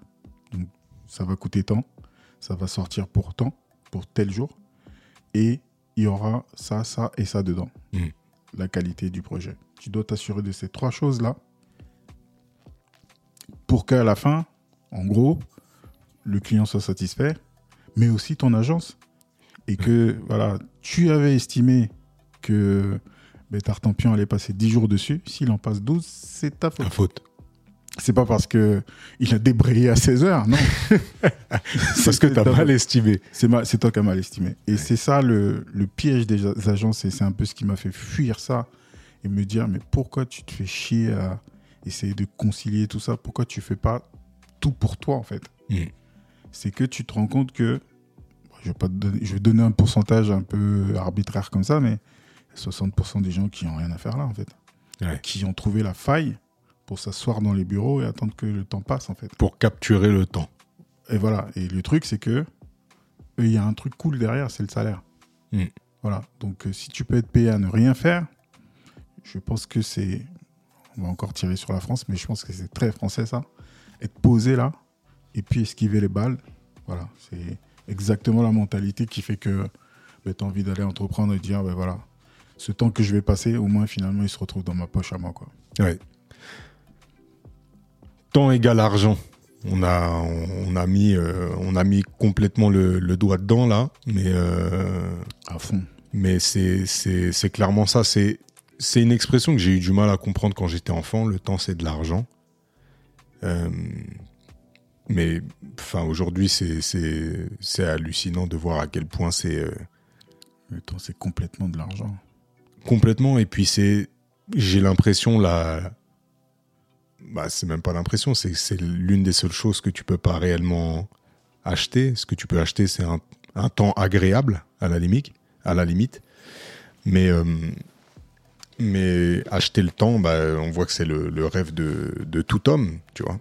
Donc ça va coûter tant, ça va sortir pour tant, pour tel jour, et il y aura ça, ça et ça dedans.
Mhm.
La qualité du projet. Tu dois t'assurer de ces trois choses-là pour qu'à la fin, en gros, le client soit satisfait, mais aussi ton agence. Et que, voilà, tu avais estimé que ben, Tartampion allait passer 10 jours dessus. S'il en passe 12, c'est ta faute. C'est pas parce que il a débrayé à 16 heures, non.
Parce que
C'est
t'as
ta
mal estimé.
C'est c'est toi qui as mal estimé. Et c'est ça le, le piège des agences, et c'est un peu ce qui m'a fait fuir ça et me dire mais pourquoi tu te fais chier à essayer de concilier tout ça? Pourquoi tu fais pas tout pour toi en fait?
Mhm.
C'est que tu te rends compte que je vais pas te donner, je vais donner un pourcentage un peu arbitraire comme ça, mais 60% des gens qui ont rien à faire là en fait,
Ouais.
qui ont trouvé la faille pour s'asseoir dans les bureaux et attendre que le temps passe en fait.
Pour capturer le temps.
Et voilà. Et le truc, c'est que il y a un truc cool derrière, c'est le salaire.
Mm.
Voilà. Donc, euh, si tu peux être payé à ne rien faire, je pense que c'est. On va encore tirer sur la France, mais je pense que c'est très français ça. Être posé là et puis esquiver les balles. Voilà. C'est exactement la mentalité qui fait que tu as envie d'aller entreprendre et dire ben voilà, ce temps que je vais passer, au moins finalement, il se retrouve dans ma poche à moi. Quoi.
Ouais. Temps égale argent. On a, on a mis, euh, on a mis complètement le, le doigt dedans là, mais euh,
À fond.
mais c'est clairement ça. C'est c'est une expression que j'ai eu du mal à comprendre quand j'étais enfant. Le temps c'est de l'argent. Euh, mais enfin aujourd'hui c'est hallucinant de voir à quel point c'est euh,
Le temps, c'est complètement de l'argent.
complètement et puis c'est j'ai l'impression la bah c'est même pas l'impression c'est c'est l'une des seules choses que tu peux pas réellement acheter. Ce que tu peux acheter c'est un, un temps agréable à la limite à la limite. Mais euh, mais acheter le temps bah on voit que c'est le, le rêve de, de tout homme tu vois.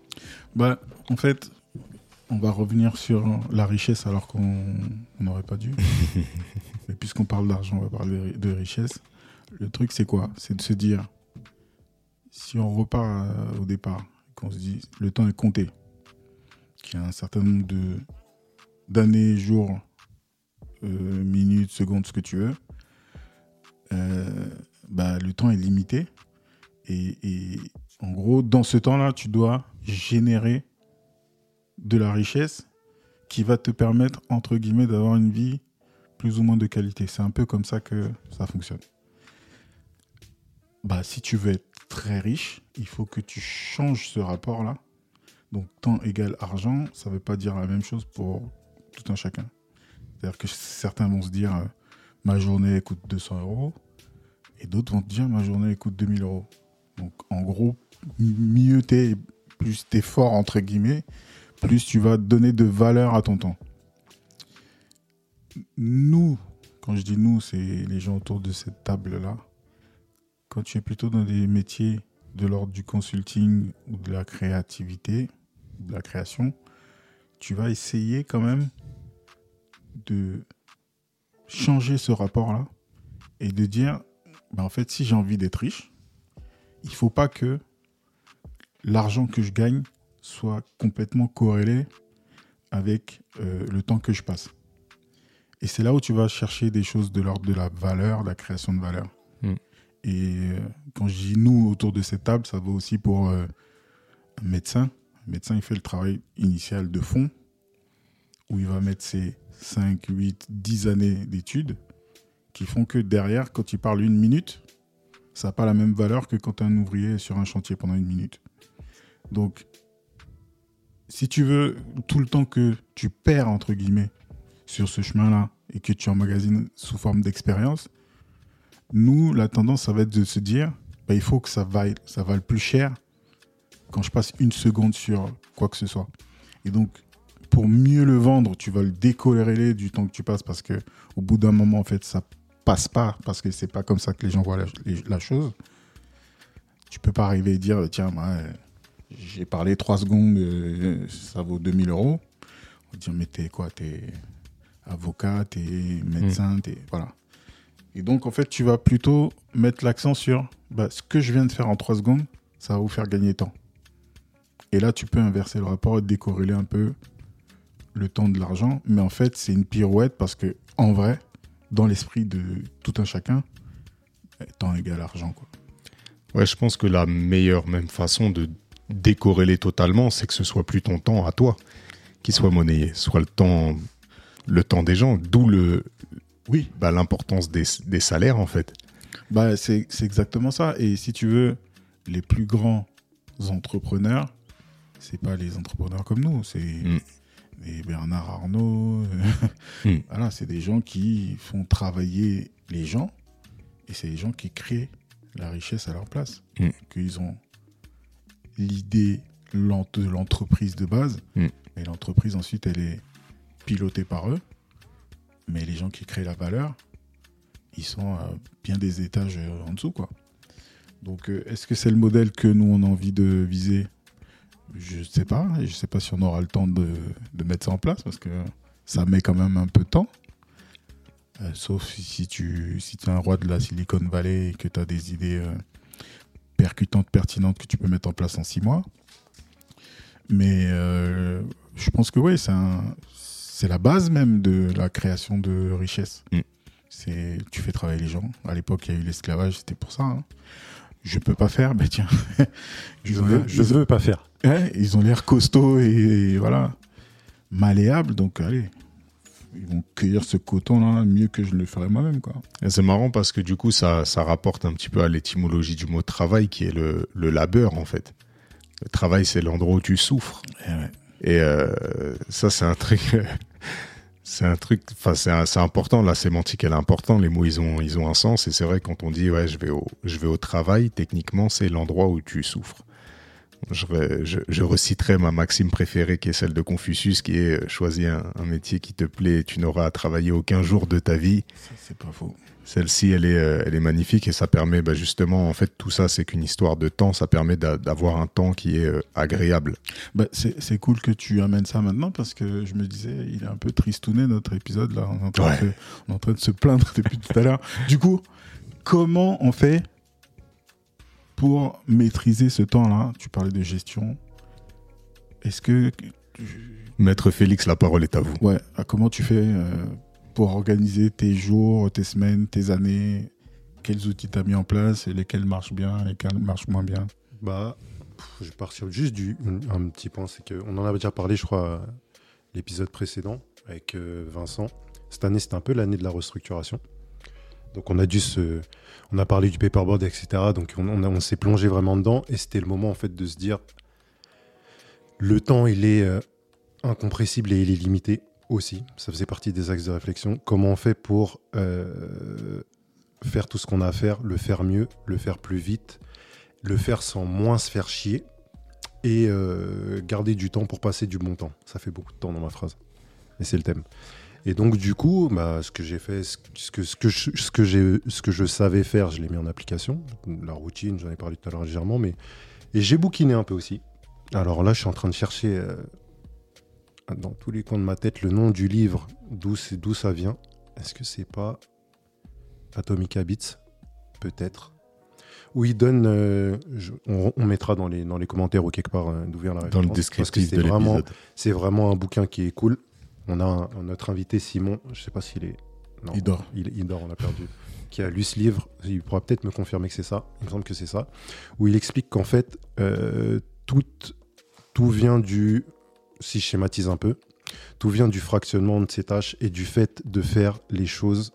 Bah, en fait, on va revenir sur la richesse alors qu'on on n'aurait pas dû. Mais puisqu'on parle d'argent, on va parler de richesse. Le truc, c'est quoi? C'est de se dire, si on repart euh, au départ, qu'on se dit, le temps est compté, qu'il y a un certain nombre de d'années, jours, euh, minutes, secondes, ce que tu veux, euh, bah, le temps est limité. Et, et en gros, dans ce temps-là, tu dois générer de la richesse qui va te permettre, entre guillemets, d'avoir une vie plus ou moins de qualité. C'est un peu comme ça que ça fonctionne. Bah, si tu veux être très riche, il faut que tu changes ce rapport-là. Donc, temps égale argent, ça ne veut pas dire la même chose pour tout un chacun. C'est-à-dire que certains vont se dire, euh, ma journée coûte 200 euros, et d'autres vont te dire, ma journée coûte 2000 euros. Donc en gros, mieux t'es, plus t'es fort, entre guillemets, plus tu vas donner de valeur à ton temps. Nous, quand je dis nous, c'est les gens autour de cette table-là. Quand tu es plutôt dans des métiers de l'ordre du consulting ou de la créativité, de la création, tu vas essayer quand même de changer ce rapport-là et de dire, ben en fait, si j'ai envie d'être riche, il faut pas que l'argent que je gagne soit complètement corrélé avec euh, le temps que je passe. Et c'est là où tu vas chercher des choses de l'ordre de la valeur, de la création de valeur.
Mm.
Et euh, quand je dis nous autour de cette table, ça vaut aussi pour euh, un médecin. Un médecin, il fait le travail initial de fond, où il va mettre ses 5, 8, 10 années d'études, qui font que derrière, quand il parle une minute, ça n'a pas la même valeur que quand un ouvrier sur un chantier pendant une minute. Donc, si tu veux, tout le temps que tu perds, entre guillemets, sur ce chemin-là, et que tu emmagasines sous forme d'expérience, nous, la tendance, ça va être de se dire, bah, il faut que ça vaille, ça vaille plus cher quand je passe une seconde sur quoi que ce soit. Et donc, pour mieux le vendre, tu vas le décorréler du temps que tu passes parce que au bout d'un moment, en fait, ça passe pas parce que c'est pas comme ça que les gens voient la, chose. Tu peux pas arriver et dire, tiens, euh, j'ai parlé trois secondes, euh, ça vaut 2000 euros. On va dire, mais t'es quoi T'es avocat, t'es médecin, t'es. Voilà. Et donc, en fait, tu vas plutôt mettre l'accent sur bah, ce que je viens de faire en trois secondes, ça va vous faire gagner temps. Et là, tu peux inverser le rapport et décorréler un peu le temps de l'argent. Mais en fait, c'est une pirouette parce que, en vrai, dans l'esprit de tout un chacun, eh, temps égale argent. Quoi.
Ouais, je pense que la meilleure même façon de décorréler totalement, c'est que ce soit plus ton temps à toi qui soit monnayé, soit le temps, le temps des gens, d'où le,
Oui,
bah, l'importance des, des salaires en fait.
Bah, c'est c'est exactement ça. Et si tu veux, les plus grands entrepreneurs, c'est pas les entrepreneurs comme nous, c'est
Mm.
les Bernard Arnault.
Mm.
Voilà, c'est des gens qui font travailler les gens et c'est des gens qui créent la richesse à leur place.
Mm.
Qu'ils ont l'idée de l'entreprise de base,
Mm.
et l'entreprise ensuite elle est pilotée par eux. Mais les gens qui créent la valeur, ils sont à bien des étages euh, en dessous, quoi. Donc, euh, est-ce que c'est le modèle que nous on a envie de viser? Je sais pas. Je sais pas si on aura le temps de, de mettre ça en place parce que ça met quand même un peu de temps. Euh, sauf si, si tu si es un roi de la Silicon Valley et que tu as des idées euh, percutantes, pertinentes que tu peux mettre en place en six mois. Mais euh, je pense que oui, c'est la base même de la création de richesse.
Mm.
C'est tu fais travailler les gens. À l'époque, il y a eu l'esclavage, c'était pour ça. hein. Je peux pas faire, mais tiens.
Je
ont
veux,
l'air-
je
ils ont-
veux pas faire.
Ouais, ils ont l'air costauds et, voilà, malléables. Donc, allez, ils vont cueillir ce coton-là mieux que je le ferais moi-même, quoi.
Et c'est marrant parce que du coup, ça, ça rapporte un petit peu à l'étymologie du mot travail qui est le, le labeur en fait. Le travail, c'est l'endroit où tu souffres.
Et ouais.
Et euh, ça, c'est un truc. c'est un truc. Enfin, c'est important. La sémantique, elle est importante. Les mots, ils ont, ils ont un sens. Et c'est vrai quand on dit ouais, je vais au, je vais au travail. Techniquement, c'est l'endroit où tu souffres. Je, re- je, je reciterai ma maxime préférée qui est celle de Confucius, qui est euh, choisis un, un métier qui te plaît. et Tu n'auras à travailler aucun jour de ta vie.
C'est pas faux.
Celle-ci, elle est, euh, elle est magnifique et ça permet bah, justement, en fait, tout ça, c'est qu'une histoire de temps. Ça permet d'a- d'avoir un temps qui est euh, agréable.
Bah, c'est c'est cool que tu amènes ça maintenant parce que je me disais, il est un peu tristouné notre épisode là. On est en train,
Ouais.
de, se, on est en train de se plaindre depuis tout à l'heure. Du coup, comment on fait pour maîtriser ce temps-là Tu parlais de gestion. Est-ce que.
Maître Félix, la parole est à vous.
Ouais, ah, comment tu fais euh, pour organiser tes jours, tes semaines, tes années? Quels outils tu as mis en place et lesquels marchent bien, lesquels marchent moins bien?
Bah, je vais partir juste du un petit point, c'est qu'on en avait déjà parlé, je crois, l'épisode précédent avec euh, Vincent. Cette année, c'était un peu l'année de la restructuration. Donc, on a dû se, on a parlé du paperboard, etc. Donc, on, s'est plongé vraiment dedans, et c'était le moment en fait de se dire, le temps, il est euh, incompressible et il est limité. aussi, ça faisait partie des axes de réflexion. Comment on fait pour euh, faire tout ce qu'on a à faire, le faire mieux, le faire plus vite, le faire sans moins se faire chier et euh, garder du temps pour passer du bon temps? Ça fait beaucoup de temps dans ma phrase. Et c'est le thème. Et donc du coup, bah, ce que j'ai fait, ce que, ce, que je, ce, que j'ai, ce que je savais faire, je l'ai mis en application. La routine, j'en ai parlé tout à l'heure légèrement, mais et j'ai bouquiné un peu aussi. Alors là, je suis en train de chercher euh, dans tous les coins de ma tête le nom du livre, d'où, c'est, d'où ça vient. Est-ce que c'est pas Atomic Habits? Peut-être. Où il donne, euh, je- on, on mettra dans les, dans les commentaires ou quelque part euh, d'où vient la référence.
Dans le
parce que
descriptif de
vraiment,
l'épisode.
c'est vraiment un bouquin qui est cool. On a un- notre invité Simon, je sais pas s'il est. non,
Il dort.
Il, il dort, on l'a perdu. Qui a lu ce livre, il pourra peut-être me confirmer que c'est ça. Il me semble que c'est ça. Où il explique qu'en fait, euh, tout, tout vient du. Si je schématise un peu, tout vient du fractionnement de ces tâches et du fait de faire les choses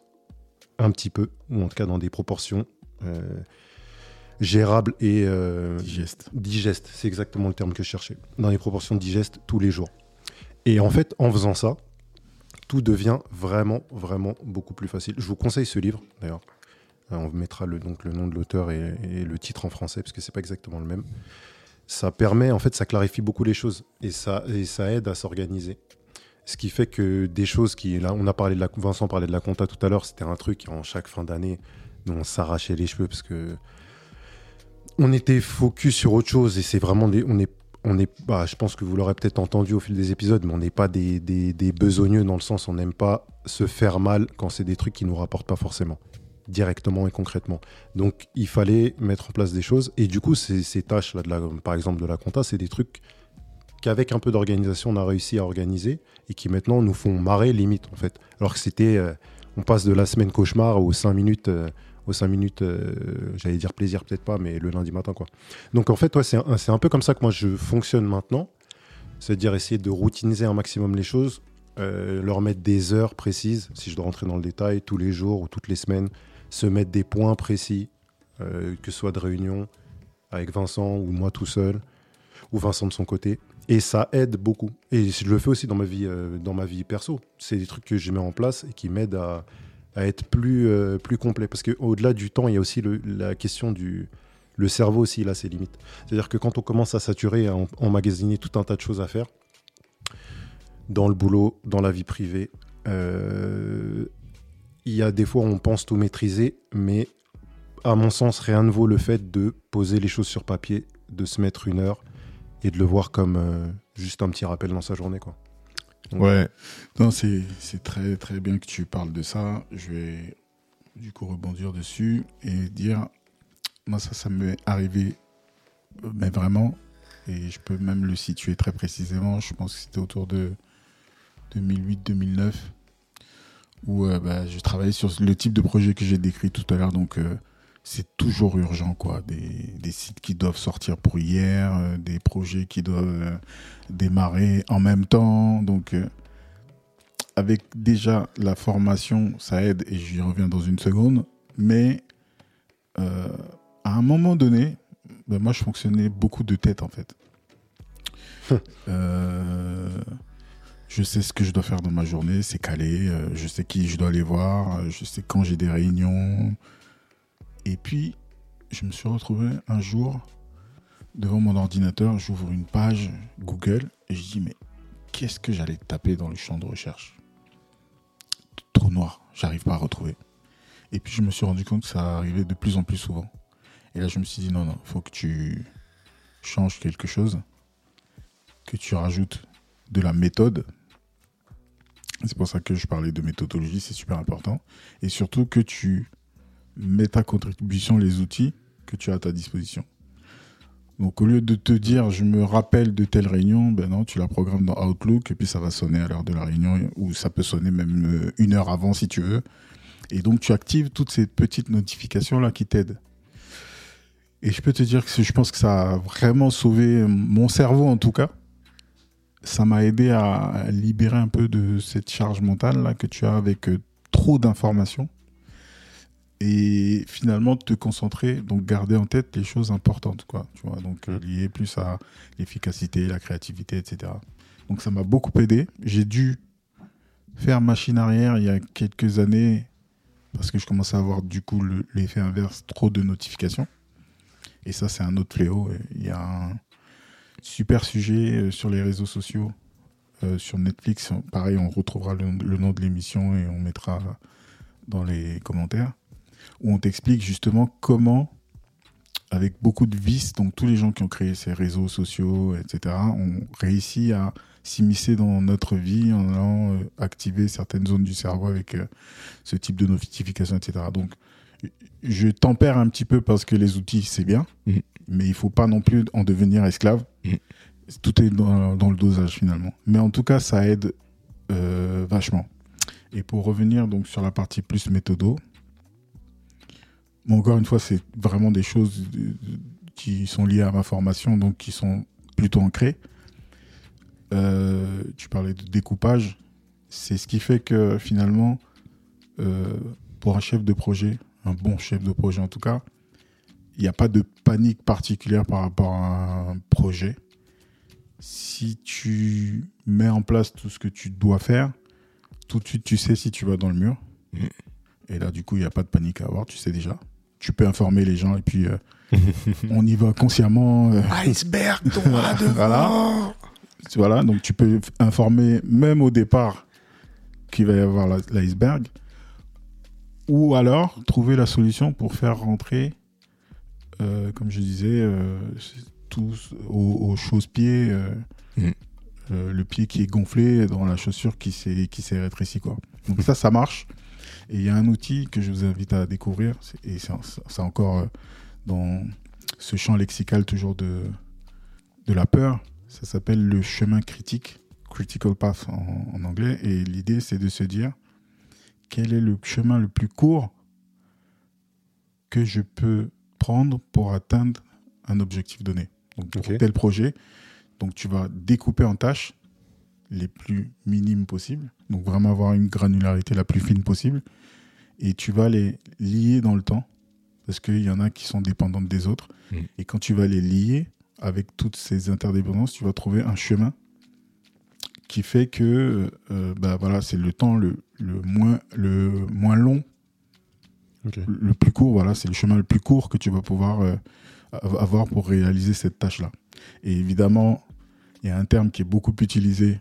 un petit peu, ou en tout cas dans des proportions euh, gérables et euh,
Digeste.
digeste, c'est exactement le terme que je cherchais, dans les proportions digestes tous les jours. Et en fait, en faisant ça, tout devient vraiment, vraiment beaucoup plus facile. Je vous conseille ce livre, d'ailleurs. Euh, On mettra le, donc, le nom de l'auteur et, le titre en français, parce que c'est pas exactement le même. Ça permet, en fait, ça clarifie beaucoup les choses et ça, et ça aide à s'organiser. Ce qui fait que des choses qui, là, on a parlé de la, Vincent parlait de la compta tout à l'heure, c'était un truc en chaque fin d'année, dont on s'arrachait les cheveux parce que on était focus sur autre chose et c'est vraiment on est, on est, bah, je pense que vous l'aurez peut-être entendu au fil des épisodes, mais on n'est pas des, besogneux dans le sens on n'aime pas se faire mal quand c'est des trucs qui nous rapportent pas forcément directement et concrètement. Donc il fallait mettre en place des choses et du coup ces, ces tâches là, par exemple de la compta, c'est des trucs qu'avec un peu d'organisation on a réussi à organiser et qui maintenant nous font marrer limite en fait. Alors que c'était, euh, on passe de la semaine cauchemar aux 5 minutes. euh, aux 5 minutes, euh, j'allais dire plaisir, peut-être pas, mais le lundi matin, quoi. Donc en fait, c'est un, peu comme ça que moi je fonctionne maintenant. C'est-à-dire essayer de routiniser un maximum les choses, euh, leur mettre des heures précises, si je dois rentrer dans le détail, tous les jours ou toutes les semaines, se mettre des points précis, euh, que ce soit de réunion avec Vincent ou moi tout seul, ou Vincent de son côté. Et ça aide beaucoup. Et je le fais aussi dans ma vie, dans ma vie perso. C'est des trucs que je mets en place et qui m'aident à, à être plus, euh, plus complet. Parce qu'au-delà du temps, il y a aussi la question du... Le cerveau aussi, il a ses limites. C'est-à-dire que quand on commence à saturer, à emmagasiner tout un tas de choses à faire, dans le boulot, dans la vie privée, euh, il y a des fois où on pense tout maîtriser, mais à mon sens, rien ne vaut le fait de poser les choses sur papier, de se mettre une heure et de le voir comme euh, juste un petit rappel dans sa journée. Quoi.
Ouais,
Non, c'est très très bien que tu parles de ça. Je vais du coup rebondir dessus et dire, moi ça, ça m'est arrivé, euh, mais vraiment, et je peux même le situer très précisément. Je pense que c'était autour de 2008-2009 où euh, bah, je travaillais sur le type de projet que j'ai décrit tout à l'heure. Donc euh, c'est toujours urgent, quoi. Des, des sites qui doivent sortir pour hier, euh, des projets qui doivent euh, démarrer en même temps. Donc, euh, avec déjà la formation, ça aide et j'y reviens dans une seconde. Mais à un moment donné, ben, moi, je fonctionnais beaucoup de tête en fait. Euh, je sais ce que je dois faire dans ma journée, c'est calé. je sais qui je dois aller voir, je sais quand j'ai des réunions. Et puis, je me suis retrouvé un jour devant mon ordinateur, j'ouvre une page Google et je dis mais qu'est-ce que j'allais taper dans le champ de recherche? Trop noir, j'arrive pas à retrouver. Et puis je me suis rendu compte que ça arrivait de plus en plus souvent. Et là je me suis dit non non, faut que tu changes quelque chose, que tu rajoutes de la méthode. C'est pour ça que je parlais de méthodologie, c'est super important. Et surtout que tu mets à contribution les outils que tu as à ta disposition. Donc au lieu de te dire je me rappelle de telle réunion, ben non, tu la programmes dans Outlook et puis ça va sonner à l'heure de la réunion ou ça peut sonner même euh, une heure avant si tu veux. Et donc tu actives toutes ces petites notifications là qui t'aident. Et je peux te dire que je pense que ça a vraiment sauvé mon cerveau en tout cas. Ça m'a aidé à libérer un peu de cette charge mentale là que tu as avec euh, trop d'informations et finalement te concentrer, donc garder en tête les choses importantes, quoi, tu vois, donc euh, liées plus à l'efficacité, la créativité, etc. Donc ça m'a beaucoup aidé. J'ai dû faire machine arrière il y a quelques années, parce que je commençais à avoir du coup le- l'effet inverse, trop de notifications. Et ça, c'est un autre fléau. Il y a un super sujet euh, sur les réseaux sociaux, euh, sur Netflix. Pareil, on retrouvera le nom de l'émission et on mettra dans les commentaires, où on t'explique justement comment, avec beaucoup de vices, donc tous les gens qui ont créé ces réseaux sociaux, etc., ont réussi à s'immiscer dans notre vie en allant euh, activer certaines zones du cerveau avec euh, ce type de notification, etc. Donc, je tempère un petit peu parce que les outils, c'est bien,
Mhm.
mais il faut pas non plus en devenir esclave.
Mhm.
Tout est dans, dans le dosage finalement. Mais en tout cas, ça aide euh, vachement. Et pour revenir donc sur la partie plus méthodo, bon, encore une fois, c'est vraiment des choses qui sont liées à ma formation, donc qui sont plutôt ancrées. Euh, tu parlais de découpage. C'est ce qui fait que finalement, euh, pour un chef de projet, un bon chef de projet en tout cas, il n'y a pas de panique particulière par rapport à un projet. Si tu mets en place tout ce que tu dois faire, tout de suite tu sais si tu vas dans le mur.
Mhm.
Et là, du coup, il n'y a pas de panique à avoir, tu sais déjà. Tu peux informer les gens et puis euh, on y va consciemment. euh,
Iceberg.
Voilà. Voilà, donc tu peux informer même au départ qu'il va y avoir l'iceberg. Ou alors trouver la solution pour faire rentrer, euh, comme je disais, euh, tous au, au chausse-pied, euh,
Mhm.
euh, le pied qui est gonflé dans la chaussure qui s'est qui s'est rétrécie. Quoi. Donc ça, ça marche. Et il y a un outil que je vous invite à découvrir, et c'est encore euh, dans ce champ lexical toujours de, de la peur. Ça s'appelle le chemin critique, critical path en, en anglais. Et l'idée, c'est de se dire quel est le chemin le plus court que je peux prendre pour atteindre un objectif donné. Donc, pour tel projet, donc tu vas découper en tâches les plus minimes possibles. Donc, vraiment avoir une granularité la plus fine possible. Et tu vas les lier dans le temps. Parce qu'il y en a qui sont dépendantes des autres.
Mm.
Et quand tu vas les lier, avec toutes ces interdépendances, tu vas trouver un chemin qui fait que euh, bah voilà, c'est le temps le, le, moins, le moins long, le plus court, voilà, c'est le chemin le plus court que tu vas pouvoir euh, av- avoir pour réaliser cette tâche-là. Et évidemment, il y a un terme qui est beaucoup utilisé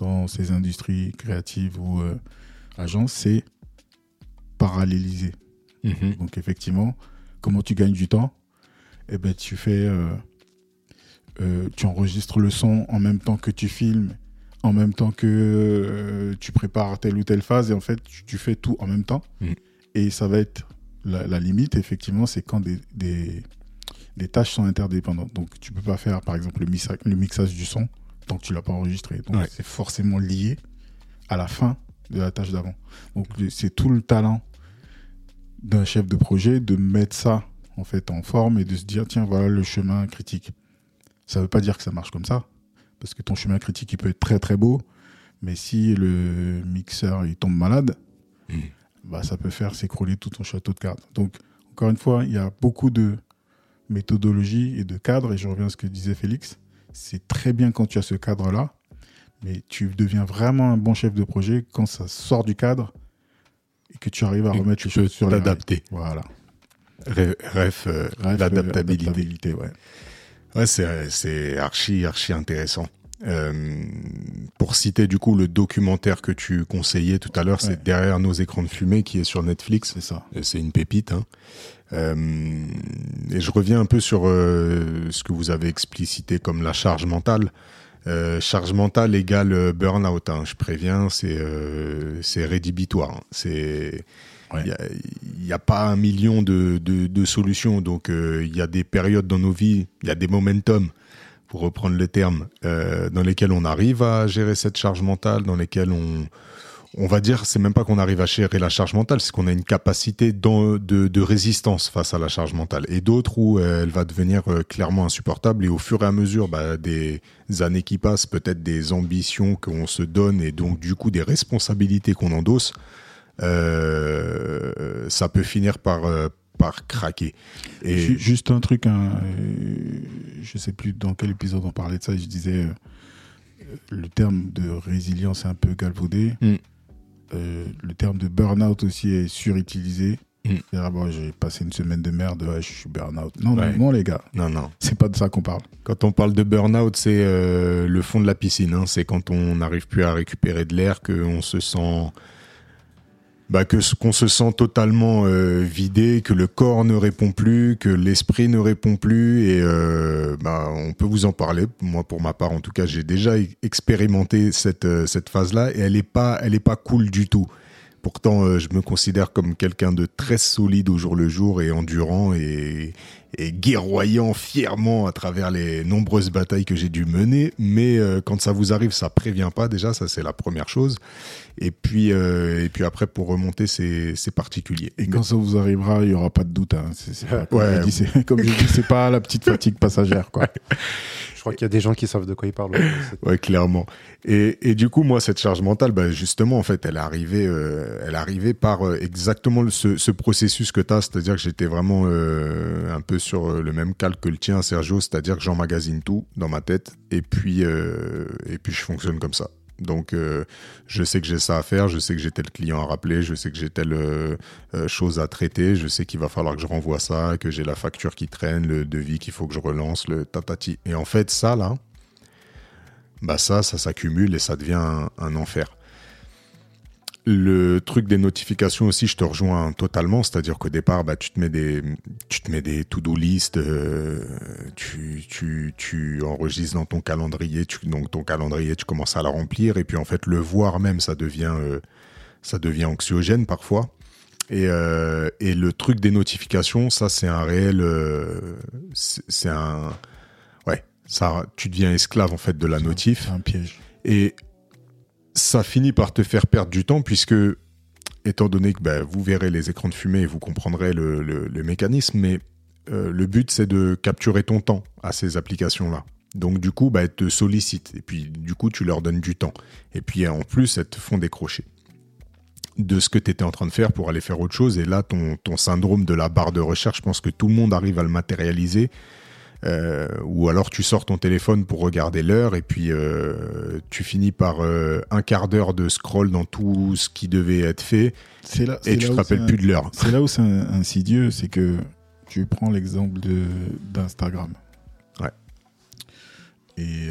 dans ces industries créatives ou euh, agences, c'est paralléliser.
Mhm.
Donc effectivement, comment tu gagnes du temps? Eh ben tu fais, euh, euh, tu enregistres le son en même temps que tu filmes, en même temps que tu prépares telle ou telle phase, et en fait tu, tu fais tout en même temps.
Mhm.
Et ça va être la, la limite, effectivement, c'est quand des, tâches sont interdépendantes. Donc tu peux pas faire, par exemple, le mixage du son tant que tu l'as pas enregistré. Donc
Ouais.
c'est forcément lié à la fin de la tâche d'avant. Donc c'est tout le talent d'un chef de projet de mettre ça en fait en forme et de se dire tiens voilà le chemin critique. Ça veut pas dire que ça marche comme ça parce que ton chemin critique il peut être très très beau mais si le mixeur il tombe malade
Mhm.
bah ça peut faire s'écrouler tout ton château de cartes. Donc encore une fois, il y a beaucoup de méthodologie et de cadres et je reviens à ce que disait Félix, c'est très bien quand tu as ce cadre là mais tu deviens vraiment un bon chef de projet quand ça sort du cadre et que tu arrives à
Et
remettre les choses sur
t'adapter.
Voilà.
Ref, euh,
Bref,
l'adaptabilité.
ouais.
Ouais, c'est, c'est archi, archi intéressant. Euh, pour citer du coup le documentaire que tu conseillais tout à l'heure,
Ouais.
c'est Derrière nos écrans de fumée qui est sur Netflix.
C'est ça.
Euh, C'est une pépite. Hein. Euh, et je reviens un peu sur euh, ce que vous avez explicité comme la charge mentale. Euh, charge mentale égale burn-out. hein. Je préviens, c'est rédhibitoire. hein. C'est
Ouais.
il n'y a, pas un million de, de, de solutions. Donc euh, il y a des périodes dans nos vies, il y a des momentum, pour reprendre le terme, euh, dans lesquels on arrive à gérer cette charge mentale, dans lesquels on on va dire, c'est même pas qu'on arrive à gérer la charge mentale, c'est qu'on a une capacité de, de résistance face à la charge mentale. Et d'autres où euh, elle va devenir euh, clairement insupportable. Et au fur et à mesure bah, des années qui passent, peut-être des ambitions qu'on se donne et donc du coup des responsabilités qu'on endosse, euh, ça peut finir par, par craquer. Et
Ju- Juste un truc, hein, je sais plus dans quel épisode on parlait de ça, je disais, le terme de résilience est un peu galvaudé.
Mm.
Euh, le terme de burn-out aussi est surutilisé.
Mm.
Ah bon, j'ai passé une semaine de merde, ouais, je suis burn-out. Non,
Ouais.
non, non, les gars,
Non, non.
c'est pas de ça qu'on parle.
Quand on parle de burn-out, c'est euh, le fond de la piscine. hein. C'est quand on n'arrive plus à récupérer de l'air, qu'on se sent, bah, que qu'on se sent totalement euh, vidé, que le corps ne répond plus, que l'esprit ne répond plus. Et euh, bah, on peut vous en parler. Moi, pour ma part, en tout cas, j'ai déjà e- expérimenté cette euh, cette phase-là, et elle est pas, elle est pas cool du tout. Pourtant, euh, je me considère comme quelqu'un de très solide au jour le jour et endurant et, et guerroyant fièrement à travers les nombreuses batailles que j'ai dû mener. Mais euh, quand ça vous arrive, ça prévient pas déjà, ça c'est la première chose. Et puis, euh, et puis après, pour remonter, c'est c'est particulier.
Et quand ça vous arrivera, il y aura pas de doute. hein. C'est, c'est pas- comme
Ouais.
j'ai dit, c'est- comme pas la petite fatigue passagère, quoi.
Je crois qu'il y a des gens qui savent de quoi ils parlent.
Ouais, clairement. Et, et du coup, moi, cette charge mentale, bah, justement, en fait, elle est arrivée, euh, elle est arrivée par euh, exactement le- ce, ce processus que tu as, c'est-à-dire que j'étais vraiment euh, un peu sur euh, le même calque que le tien, Sergio, c'est-à-dire que j'emmagasine tout dans ma tête et puis, euh, et puis je fonctionne comme ça. Donc, euh, je sais que j'ai ça à faire, je sais que j'ai tel client à rappeler, je sais que j'ai telle chose à traiter, je sais qu'il va falloir que je renvoie ça, que j'ai la facture qui traîne, le devis qu'il faut que je relance, le tatati. Et en fait, ça, là, bah ça, ça s'accumule et ça devient un enfer. Le truc des notifications aussi, je te rejoins totalement. C'est-à-dire qu'au départ, bah, tu te mets des, tu te mets des to-do list, euh, tu, tu, tu enregistres dans ton calendrier, tu, donc ton calendrier, tu commences à la remplir et puis en fait, le voir même, ça devient, euh, ça devient anxiogène parfois. Et, euh, et le truc des notifications, ça, c'est un réel, euh, c'est c'est un, ouais, ça, tu deviens esclave en fait de la notif.
C'est un piège.
Et ça finit par te faire perdre du temps puisque, étant donné que bah, vous verrez les écrans de fumée et vous comprendrez le, mécanisme, mais euh, le but c'est de capturer ton temps à ces applications-là. Donc du coup, bah, elles te sollicitent et puis du coup, tu leur donnes du temps. Et puis en plus, elles te font décrocher de ce que tu étais en train de faire pour aller faire autre chose. Et là, ton syndrome de la barre de recherche, je pense que tout le monde arrive à le matérialiser. Euh, ou alors tu sors ton téléphone pour regarder l'heure et puis euh, tu finis par euh, un quart d'heure de scroll dans tout ce qui devait être fait
là,
et tu
là
te rappelles plus de l'heure.
C'est là où c'est insidieux, c'est que tu prends l'exemple d'Instagram.
Ouais.
Et